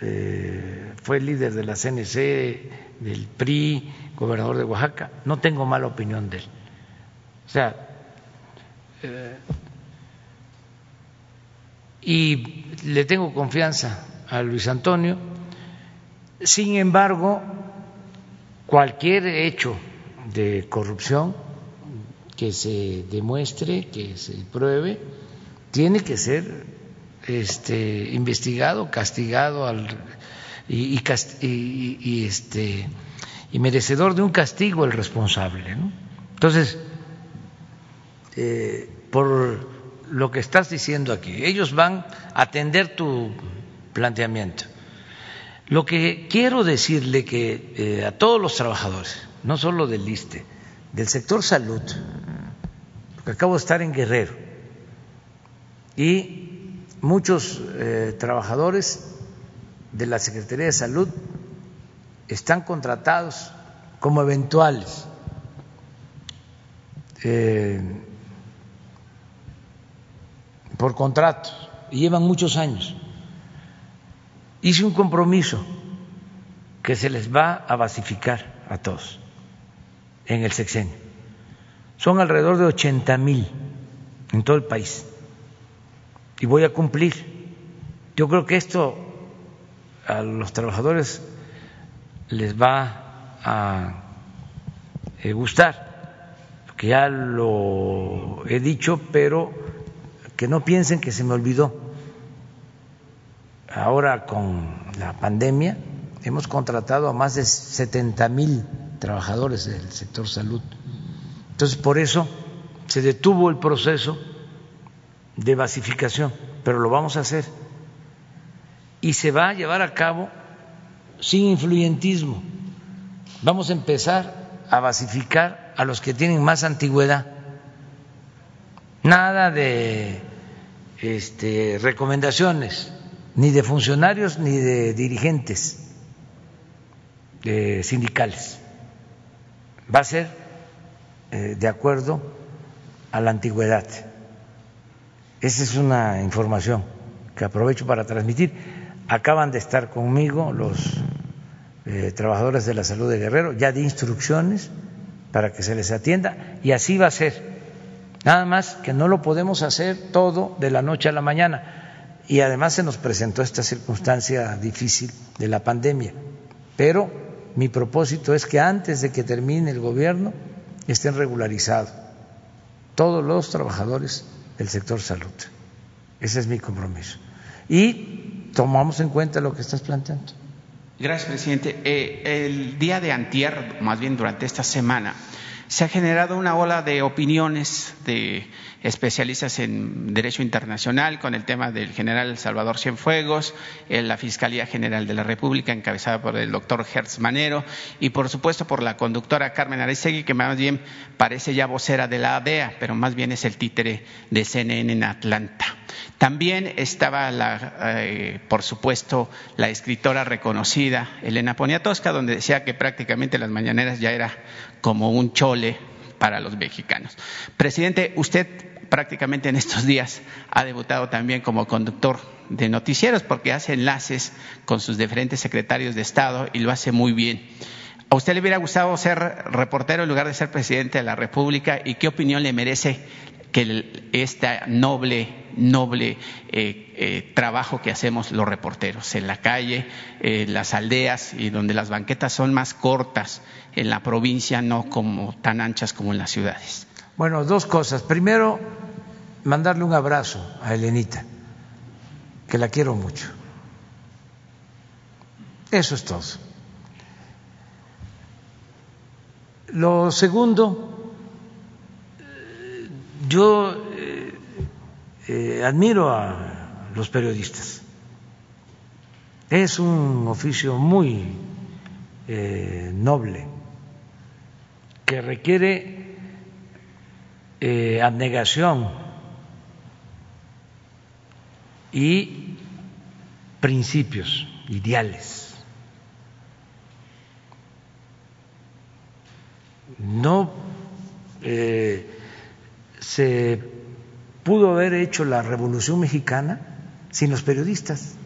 Speaker 1: eh, fue líder de la CNC, del PRI, gobernador de Oaxaca, no tengo mala opinión de él. O sea, eh, y le tengo confianza a Luis Antonio. Sin embargo, cualquier hecho de corrupción que se demuestre, que se pruebe, tiene que ser este, investigado, castigado al, y, y, este, y merecedor de un castigo el responsable. Entonces, eh, por lo que estás diciendo aquí, ellos van a atender tu planteamiento. Lo que quiero decirle que eh, a todos los trabajadores, no solo del ISTE, del sector salud, porque acabo de estar en Guerrero, y muchos eh, trabajadores de la Secretaría de Salud están contratados como eventuales. Eh, por contrato y llevan muchos años hice un compromiso que se les va a basificar a todos en el sexenio. Son alrededor de 80 mil en todo el país y voy a cumplir. Yo creo que esto a los trabajadores les va a eh, gustar, porque ya lo he dicho, pero que no piensen que se me olvidó ahora con la pandemia hemos contratado a más de 70 mil trabajadores del sector salud. Entonces, por eso se detuvo el proceso de basificación, pero lo vamos a hacer. Y se va a llevar a cabo sin influyentismo. Vamos a empezar a basificar a los que tienen más antigüedad. Nada de este, recomendaciones ni de funcionarios ni de dirigentes sindicales. Va a ser eh, de acuerdo a la antigüedad. Esa es una información que aprovecho para transmitir. Acaban de estar conmigo los eh, trabajadores de la salud de Guerrero, ya de instrucciones para que se les atienda y así va a ser. Nada más que no lo podemos hacer todo de la noche a la mañana y además se nos presentó esta circunstancia difícil de la pandemia. Pero mi propósito es que antes de que termine el gobierno estén regularizados todos los trabajadores del sector salud. Ese es mi compromiso. Y tomamos en cuenta lo que estás planteando.
Speaker 11: Gracias, presidente. Eh, el día de antier, más bien durante esta semana, se ha generado una ola de opiniones de especialistas en Derecho Internacional con el tema del general Salvador Cienfuegos, en la Fiscalía General de la República, encabezada por el doctor Hertz Manero, y por supuesto por la conductora Carmen Aristegui, que más bien parece ya vocera de la ADEA, pero más bien es el títere de CNN en Atlanta. También estaba, la, eh, por supuesto, la escritora reconocida Elena Poniatowska, donde decía que prácticamente las mañaneras ya era como un chole para los mexicanos. Presidente, usted prácticamente en estos días ha debutado también como conductor de noticieros porque hace enlaces con sus diferentes secretarios de Estado y lo hace muy bien. ¿A usted le hubiera gustado ser reportero en lugar de ser presidente de la República y qué opinión le merece que este noble, noble eh, eh, trabajo que hacemos los reporteros en la calle, en las aldeas y donde las banquetas son más cortas en la provincia, no como tan anchas como en las ciudades?
Speaker 1: Bueno, dos cosas. Primero, mandarle un abrazo a Elenita, que la quiero mucho. Eso es todo. Lo segundo, yo eh, eh, admiro a los periodistas. Es un oficio muy eh, noble que requiere abnegación y principios, ideales. no eh, se pudo haber hecho la revolución mexicana sin los periodistas.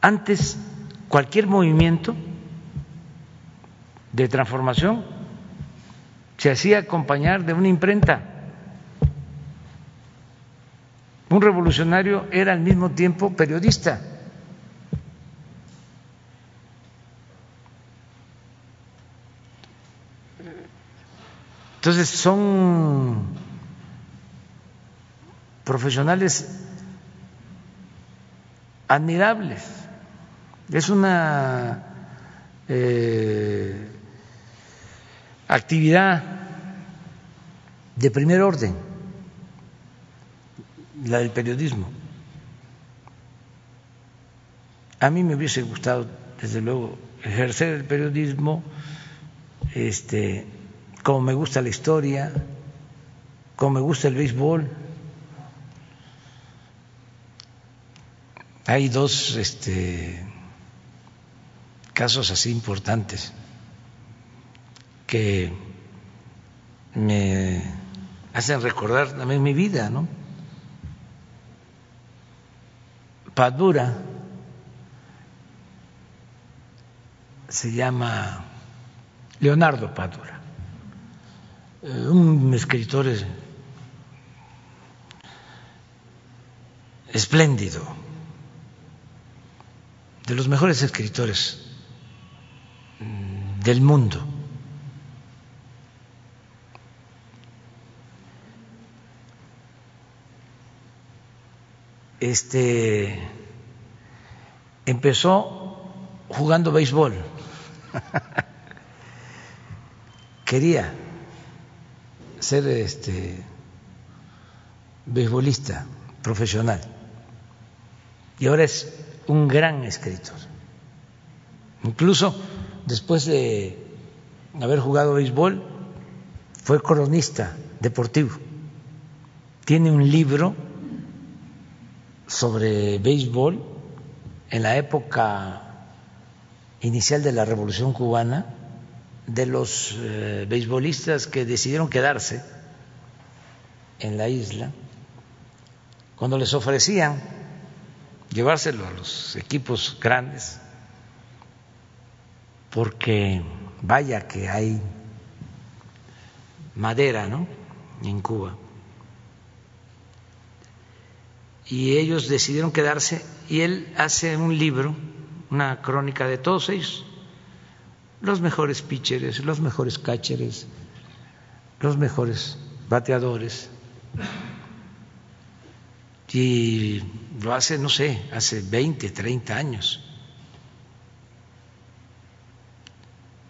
Speaker 1: Antes, cualquier movimiento de transformación se hacía acompañar de una imprenta. Un revolucionario era al mismo tiempo periodista. Entonces son profesionales admirables. Es una eh, actividad de primer orden, la del periodismo. A mí me hubiese gustado, desde luego, ejercer el periodismo, este, como me gusta la historia, como me gusta el béisbol. Hay dos este, casos así importantes que me hacen recordar también mi vida, ¿no? Padura se llama Leonardo Padura eh, un escritor espléndido, de los mejores escritores mm, del mundo. Este empezó jugando béisbol. Quería ser este beisbolista profesional y ahora es un gran escritor. Incluso después de haber jugado béisbol, fue cronista deportivo. Tiene un libro sobre béisbol en la época inicial de la Revolución cubana de los eh, beisbolistas que decidieron quedarse en la isla, cuando les ofrecían llevárselo a los equipos grandes, porque vaya que hay madera, ¿no? En Cuba. Y ellos decidieron quedarse y él hace un libro, una crónica de todos ellos los mejores pitchers, los mejores catchers, los mejores bateadores. Y lo hace, no sé, hace 20, 30 años.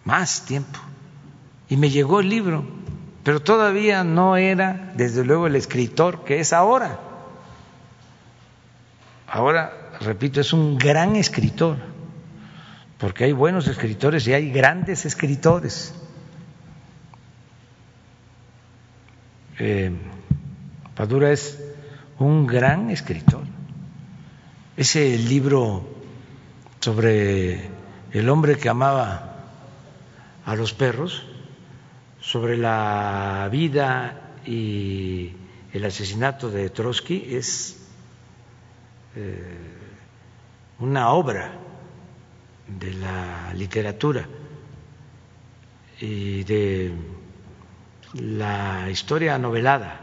Speaker 1: Más tiempo. Y me llegó el libro, pero todavía no era, desde luego, el escritor que es ahora. Ahora, repito, es un gran escritor porque hay buenos escritores y hay grandes escritores. Eh, Padura es un gran escritor. Ese libro sobre el hombre que amaba a los perros sobre la vida y el asesinato de Trotsky es eh, una obra de la literatura y de la historia novelada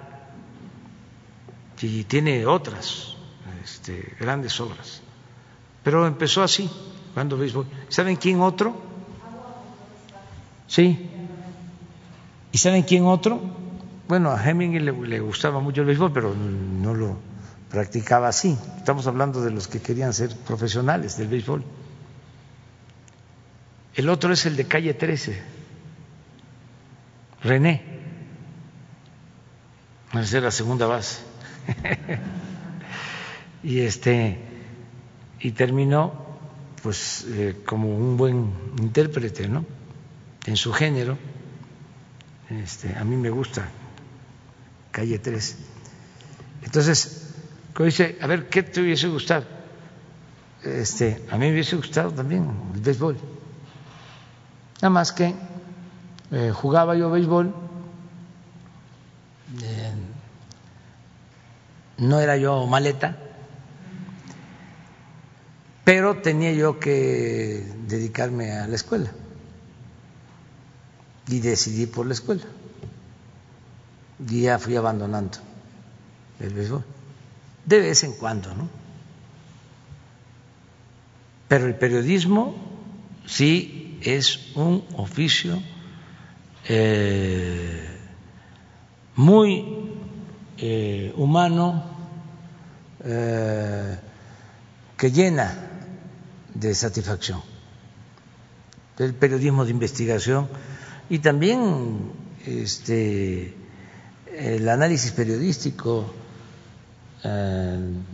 Speaker 1: y tiene otras este, grandes obras. Pero empezó así, cuando. ¿Saben quién otro? Sí. ¿Y saben quién otro? Bueno, a Hemingway le, le gustaba mucho el béisbol, pero no lo practicaba así. Estamos hablando de los que querían ser profesionales del béisbol. El otro es el de calle 13, René. Va ser la segunda base. y este y terminó pues eh, como un buen intérprete, ¿no? En su género. Este, a mí me gusta Calle 3. Entonces, dice, a ver, ¿qué te hubiese gustado? Este, a mí me hubiese gustado también el béisbol. Nada más que eh, jugaba yo béisbol, eh, no era yo maleta, pero tenía yo que dedicarme a la escuela y decidí por la escuela. Y ya fui abandonando el béisbol, de vez en cuando, ¿no? Pero el periodismo sí es un oficio eh, muy eh, humano eh, que llena de satisfacción. El periodismo de investigación y también este, el análisis periodístico en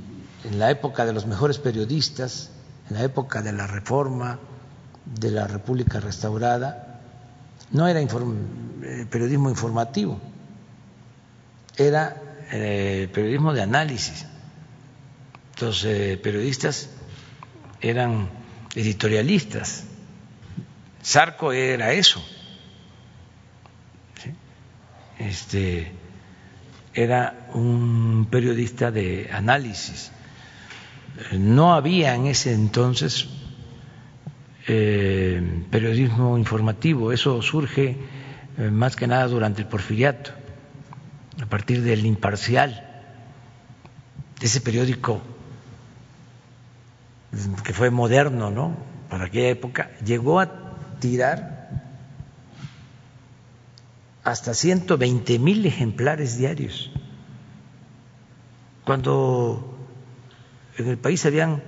Speaker 1: la época de los mejores periodistas, en la época de la reforma, de la República restaurada, no era eh, periodismo informativo, era eh, periodismo de análisis. Eh, periodistas eran editorialistas. Sarco era eso. Este era un periodista de análisis. No había en ese entonces eh, periodismo informativo. Eso surge eh, más que nada durante el porfiriato, a partir del imparcial, ese periódico que fue moderno, ¿no? Para aquella época, llegó a tirar hasta 120 mil ejemplares diarios. Cuando en el país habían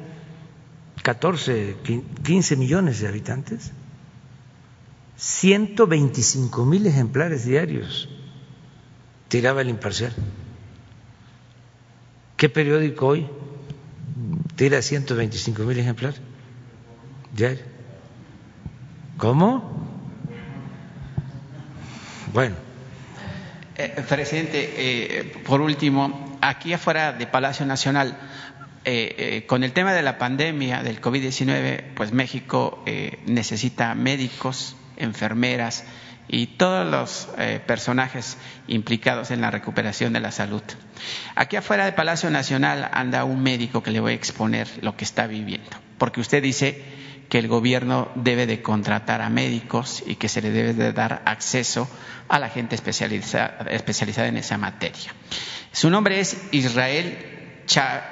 Speaker 1: 14, 15 millones de habitantes, 125 mil ejemplares diarios tiraba el imparcial. ¿Qué periódico hoy tira 125 mil ejemplares diarios? ¿Cómo?
Speaker 11: Bueno. Eh, presidente, eh, por último, aquí afuera de Palacio Nacional, eh, eh, con el tema de la pandemia del COVID-19, pues México necesita médicos, enfermeras y todos los personajes implicados en la recuperación de la salud. Aquí afuera del Palacio Nacional anda un médico que le voy a exponer lo que está viviendo, porque usted dice que el gobierno debe de contratar a médicos y que se le debe de dar acceso a la gente especializada en esa materia. Su nombre es Israel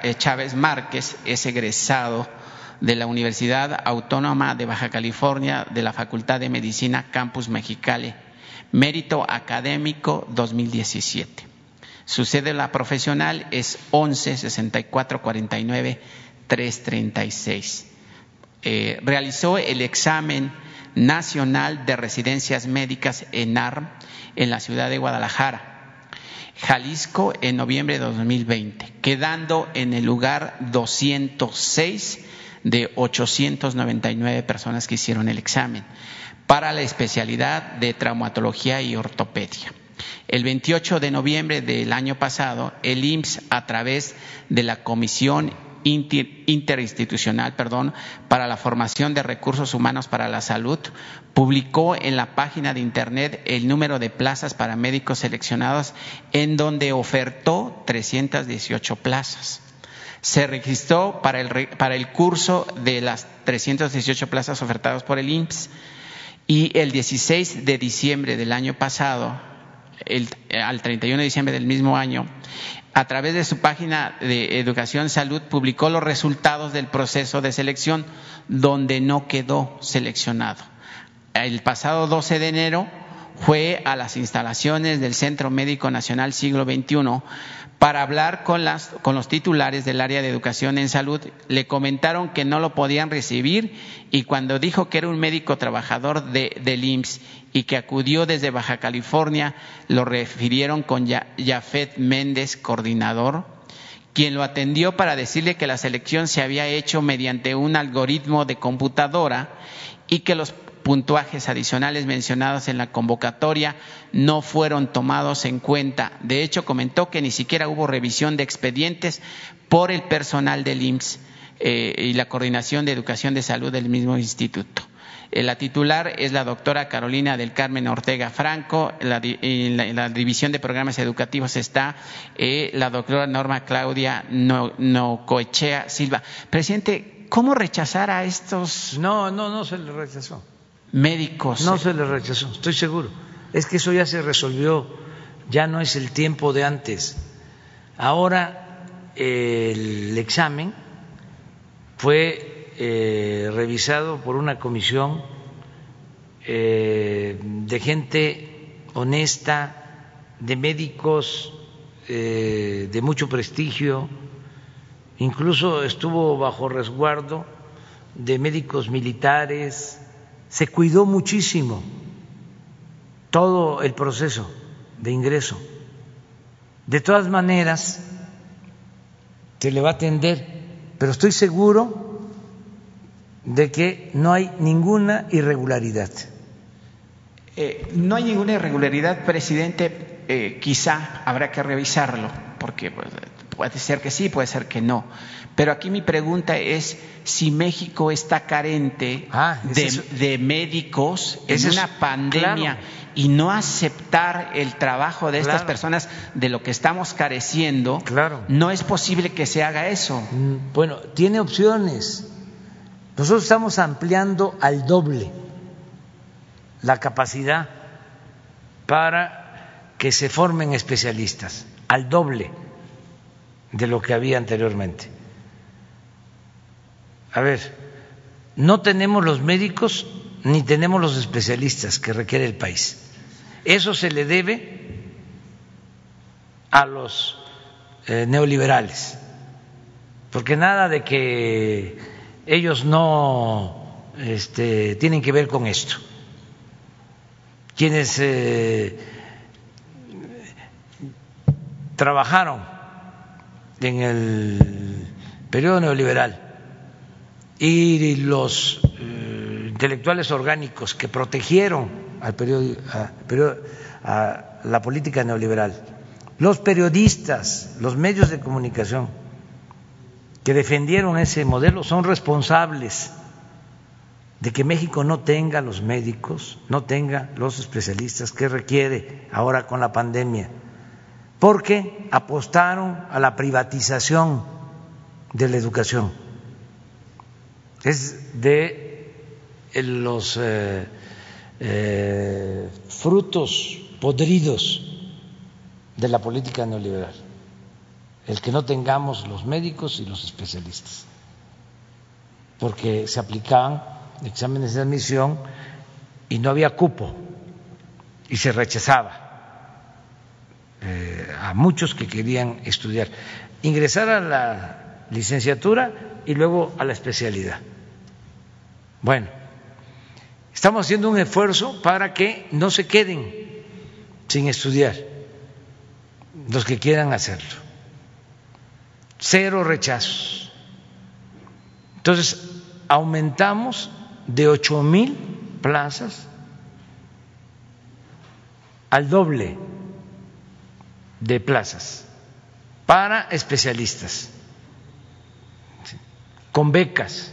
Speaker 11: eh, Chávez Márquez es egresado de la Universidad Autónoma de Baja California de la Facultad de Medicina Campus Mexicali, mérito académico 2017. Su cédula profesional es 11 64 49 336. Realizó el examen nacional de residencias médicas ENARM en la ciudad de Guadalajara Jalisco en noviembre de 2020, quedando en el lugar 206 de 899 personas que hicieron el examen para la especialidad de traumatología y ortopedia. El 28 de noviembre del año pasado, el IMSS, a través de la Comisión interinstitucional perdón, para la formación de recursos humanos para la salud publicó en la página de Internet el número de plazas para médicos seleccionados en donde ofertó 318 plazas. Se registró para el, para el curso de las 318 plazas ofertadas por el IMSS y el 16 de diciembre del año pasado, el, al 31 de diciembre del mismo año, a través de su página de Educación Salud, publicó los resultados del proceso de selección, donde no quedó seleccionado. El pasado 12 de enero fue a las instalaciones del Centro Médico Nacional Siglo XXI para hablar con, las, con los titulares del área de educación en salud. Le comentaron que no lo podían recibir y cuando dijo que era un médico trabajador de, del IMSS y que acudió desde Baja California, lo refirieron con Jafet Méndez, coordinador, quien lo atendió para decirle que la selección se había hecho mediante un algoritmo de computadora y que los puntuajes adicionales mencionados en la convocatoria no fueron tomados en cuenta. De hecho, comentó que ni siquiera hubo revisión de expedientes por el personal del IMSS eh, y la coordinación de educación de salud del mismo instituto. Eh, la titular es la doctora Carolina del Carmen Ortega Franco, en la, división de programas educativos está eh, la doctora Norma Claudia Nocoechea Silva. Presidente, ¿cómo rechazar a estos?
Speaker 1: No, no, no se le rechazó
Speaker 11: médicos.
Speaker 1: No se le rechazó, estoy seguro. Es que eso ya se resolvió, ya no es el tiempo de antes. Ahora el examen fue eh, revisado por una comisión eh, de gente honesta, de médicos eh, de mucho prestigio, incluso estuvo bajo resguardo de médicos militares, se cuidó muchísimo todo el proceso de ingreso. De todas maneras, se le va a atender, pero estoy seguro de que no hay ninguna irregularidad.
Speaker 11: Eh, no hay ninguna irregularidad, presidente. Eh, quizá habrá que revisarlo, porque pues, puede ser que sí, puede ser que no. Pero aquí mi pregunta es si México está carente
Speaker 1: ah,
Speaker 11: de, médicos en una pandemia y no aceptar el trabajo de estas personas de lo que estamos careciendo,
Speaker 1: claro.
Speaker 11: no es posible que se haga eso.
Speaker 1: Mm, bueno, tiene opciones. Nosotros estamos ampliando al doble la capacidad para que se formen especialistas, al doble de lo que había anteriormente. A ver, no tenemos los médicos ni tenemos los especialistas que requiere el país. Eso se le debe a los eh, neoliberales, porque nada de que ellos no este, tienen que ver con esto. Quienes eh, trabajaron en el periodo neoliberal. Y los eh, intelectuales orgánicos que protegieron al periodo, a, la política neoliberal, los periodistas, los medios de comunicación que defendieron ese modelo son responsables de que México no tenga los médicos, no tenga los especialistas que requiere ahora con la pandemia, porque apostaron a la privatización de la educación. Es de los eh, eh, frutos podridos de la política neoliberal, el que no tengamos los médicos y los especialistas, porque se aplicaban exámenes de admisión y no había cupo. Y se rechazaba eh, a muchos que querían estudiar, ingresar a la licenciatura y luego a la especialidad. Bueno, estamos haciendo un esfuerzo para que no se queden sin estudiar los que quieran hacerlo. Cero rechazos. Entonces, aumentamos de ocho mil plazas al doble de plazas para especialistas con becas,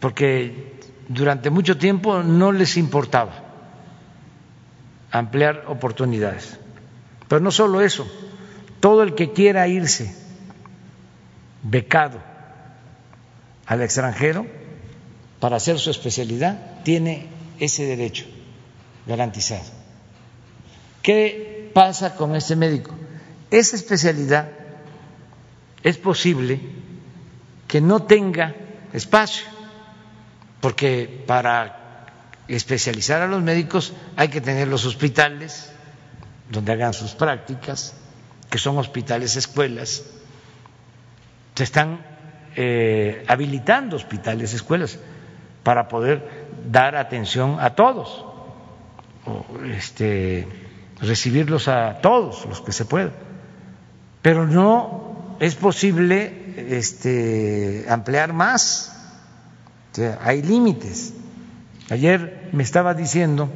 Speaker 1: porque durante mucho tiempo no les importaba ampliar oportunidades. Pero no solo eso, todo el que quiera irse becado al extranjero para hacer su especialidad tiene ese derecho garantizado. ¿Qué pasa con este médico? Esa especialidad es posible que no tenga espacio, porque para especializar a los médicos hay que tener los hospitales donde hagan sus prácticas, que son hospitales escuelas. Se están eh, habilitando hospitales escuelas para poder dar atención a todos, este, recibirlos a todos los que se pueda. Pero no es posible este, ampliar más, hay límites. Ayer me estaba diciendo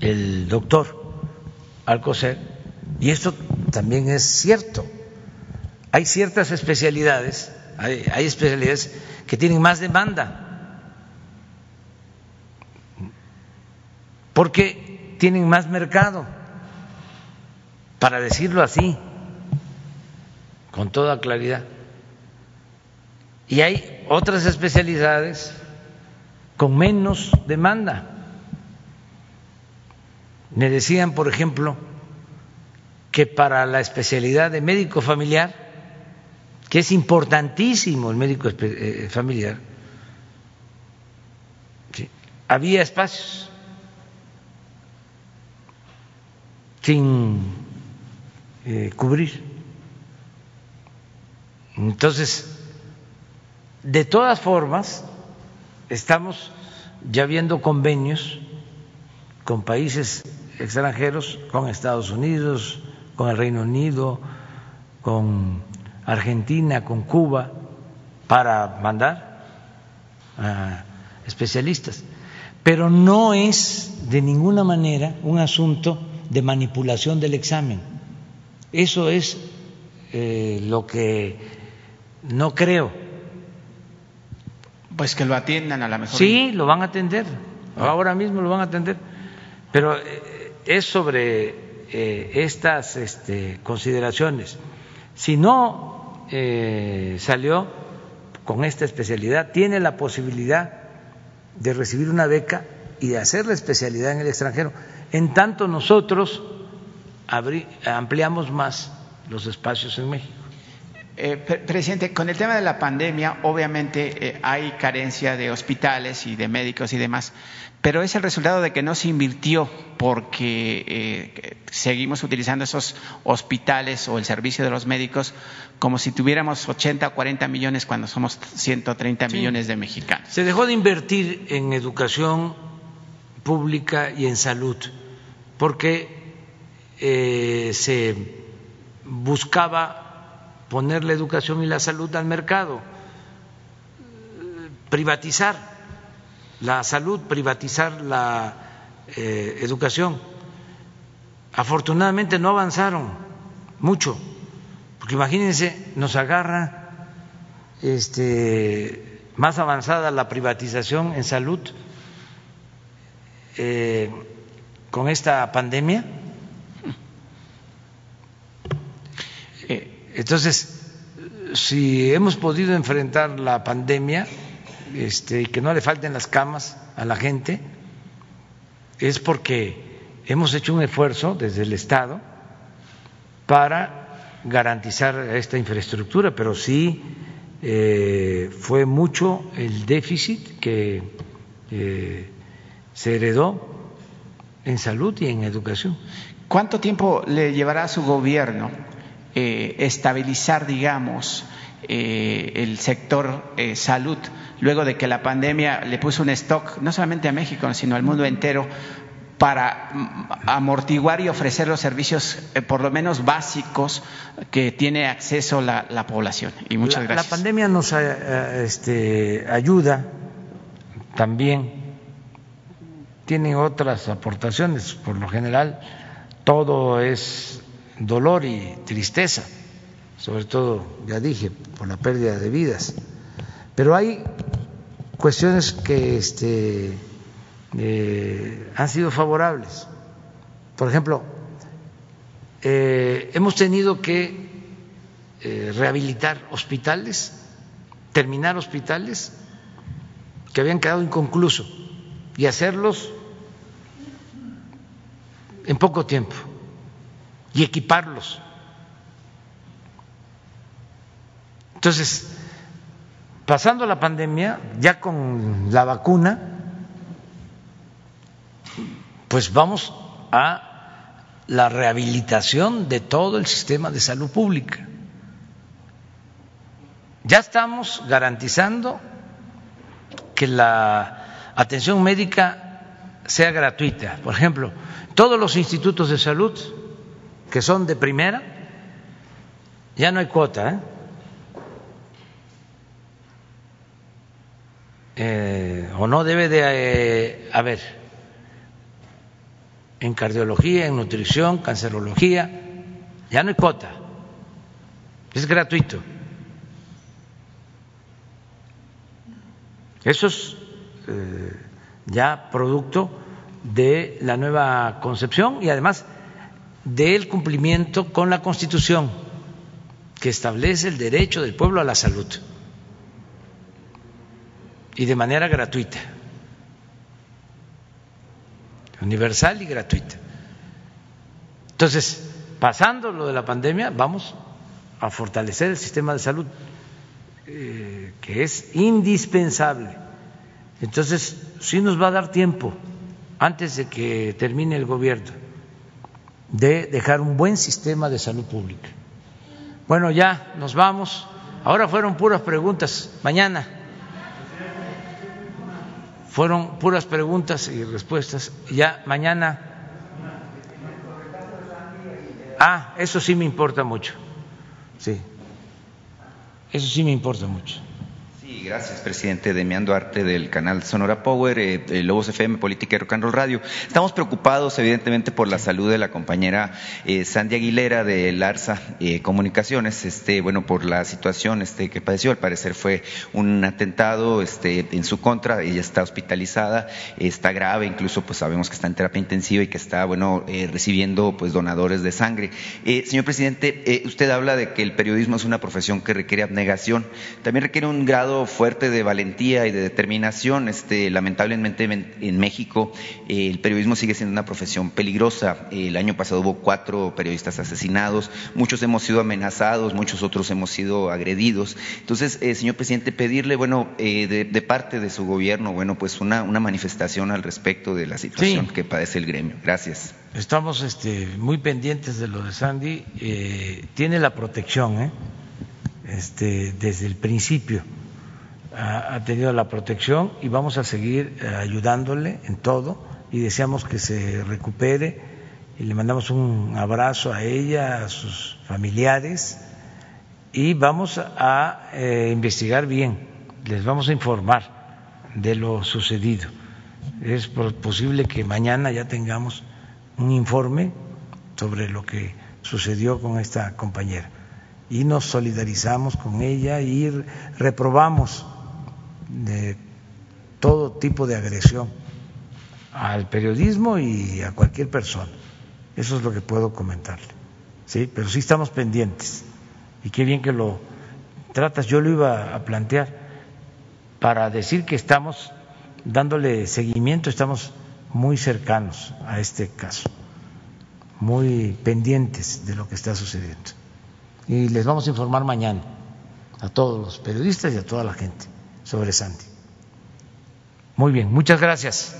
Speaker 1: el doctor Alcocer, y esto también es cierto, hay ciertas especialidades, hay, hay especialidades que tienen más demanda porque tienen más mercado, para decirlo así, con toda claridad. Y hay otras especialidades con menos demanda. Me decían, por ejemplo, que para la especialidad de médico familiar, que es importantísimo el médico eh, familiar, había espacios sin eh, cubrir. Entonces, de todas formas, estamos ya viendo convenios con países extranjeros, con Estados Unidos, con el Reino Unido, con Argentina, con Cuba, para mandar a especialistas. Pero no es de ninguna manera un asunto de manipulación del examen. Eso es eh, lo que no creo.
Speaker 11: Pues que lo atiendan a la mejor.
Speaker 1: Sí, lo van a atender. Ahora mismo lo van a atender. Pero eh, es sobre eh, estas este, consideraciones. Si no salió con esta especialidad, tiene la posibilidad de recibir una beca y de hacer la especialidad en el extranjero en tanto nosotros ampliamos más los espacios en México.
Speaker 11: Eh, presidente, con el tema de la pandemia, obviamente eh, hay carencia de hospitales y de médicos y demás, pero es el resultado de que no se invirtió porque eh, seguimos utilizando esos hospitales o el servicio de los médicos como si tuviéramos 80 o 40 millones cuando somos 130 millones de mexicanos.
Speaker 1: Se dejó de invertir en educación pública y en salud porque eh, se buscaba poner la educación y la salud al mercado, privatizar la salud, privatizar la eh, educación. Afortunadamente no avanzaron mucho, porque imagínense, nos agarra este, más avanzada la privatización en salud. Eh, con esta pandemia. Eh, entonces, si hemos podido enfrentar la pandemia este, y que no le falten las camas a la gente, es porque hemos hecho un esfuerzo desde el Estado para garantizar esta infraestructura, pero sí eh, fue mucho el déficit que eh, se heredó en salud y en educación.
Speaker 11: ¿Cuánto tiempo le llevará a su gobierno eh, estabilizar, digamos, eh, el sector eh, salud luego de que la pandemia le puso un stock no solamente a México, sino al mundo entero para mm, amortiguar y ofrecer los servicios, por lo menos básicos, que tiene acceso la, población. Y muchas gracias.
Speaker 1: La pandemia nos este, ayuda también tienen otras aportaciones. Por lo general, todo es dolor y tristeza, sobre todo, ya dije, por la pérdida de vidas. Pero hay cuestiones que este, eh, han sido favorables. Por ejemplo, eh, hemos tenido que eh, rehabilitar hospitales, terminar hospitales que habían quedado inconclusos y hacerlos en poco tiempo y equiparlos. Entonces, pasando la pandemia, ya con la vacuna, pues vamos a la rehabilitación de todo el sistema de salud pública. Ya estamos garantizando que la atención médica sea gratuita. Por ejemplo, todos los institutos de salud que son de primera, ya no hay cuota. ¿eh? Eh, o no debe de eh, haber en cardiología, en nutrición, cancerología, ya no hay cuota, es gratuito. Eso es eh, ya producto de la nueva concepción y además del cumplimiento con la Constitución que establece el derecho del pueblo a la salud y de manera gratuita, universal y gratuita. Entonces, pasando lo de la pandemia, vamos a fortalecer el sistema de salud, eh, que es indispensable. Entonces, sí nos va a dar tiempo antes de que termine el gobierno de dejar un buen sistema de salud pública. Bueno, ya nos vamos. Ahora fueron puras preguntas. Mañana fueron puras preguntas y respuestas. Ya mañana. Ah, eso sí me importa mucho. Sí. Eso sí me importa mucho
Speaker 12: gracias, presidente. Demián Duarte del canal Sonora Power, eh, Lobos FM, Política y Rock and Roll Radio. Estamos preocupados, evidentemente, por la salud de la compañera eh, Sandy Aguilera de Larsa eh, Comunicaciones, este, bueno, por la situación este, que padeció. Al parecer fue un atentado este, en su contra. Ella está hospitalizada, está grave, incluso pues sabemos que está en terapia intensiva y que está, bueno, eh, recibiendo pues donadores de sangre. Eh, señor presidente, usted habla de que el periodismo es una profesión que requiere abnegación. También requiere un grado fuerte de valentía y de determinación. Este, lamentablemente en México eh, el periodismo sigue siendo una profesión peligrosa. El año pasado hubo cuatro periodistas asesinados, muchos hemos sido amenazados, muchos otros hemos sido agredidos. Entonces, eh, señor presidente, pedirle, bueno, eh, de, parte de su gobierno, bueno, pues una, una manifestación al respecto de la situación que padece el gremio. Gracias.
Speaker 1: Estamos este, muy pendientes de lo de Sandy. tiene la protección, este, desde el principio ha, tenido la protección y vamos a seguir eh, ayudándole en todo y deseamos que se recupere. Y le mandamos un abrazo a ella, a sus familiares y vamos a eh, investigar bien, les vamos a informar de lo sucedido. Es posible que mañana ya tengamos un informe sobre lo que sucedió con esta compañera. Y nos solidarizamos con ella y reprobamos de todo tipo de agresión al periodismo y a cualquier persona. Eso es lo que puedo comentarle. Sí, pero sí estamos pendientes. Y qué bien que lo tratas. Yo lo iba a plantear para decir que estamos dándole seguimiento, estamos muy cercanos a este caso, muy pendientes de lo que está sucediendo. Y les vamos a informar mañana a todos los periodistas y a toda la gente sobre Santi. Muy bien, muchas gracias.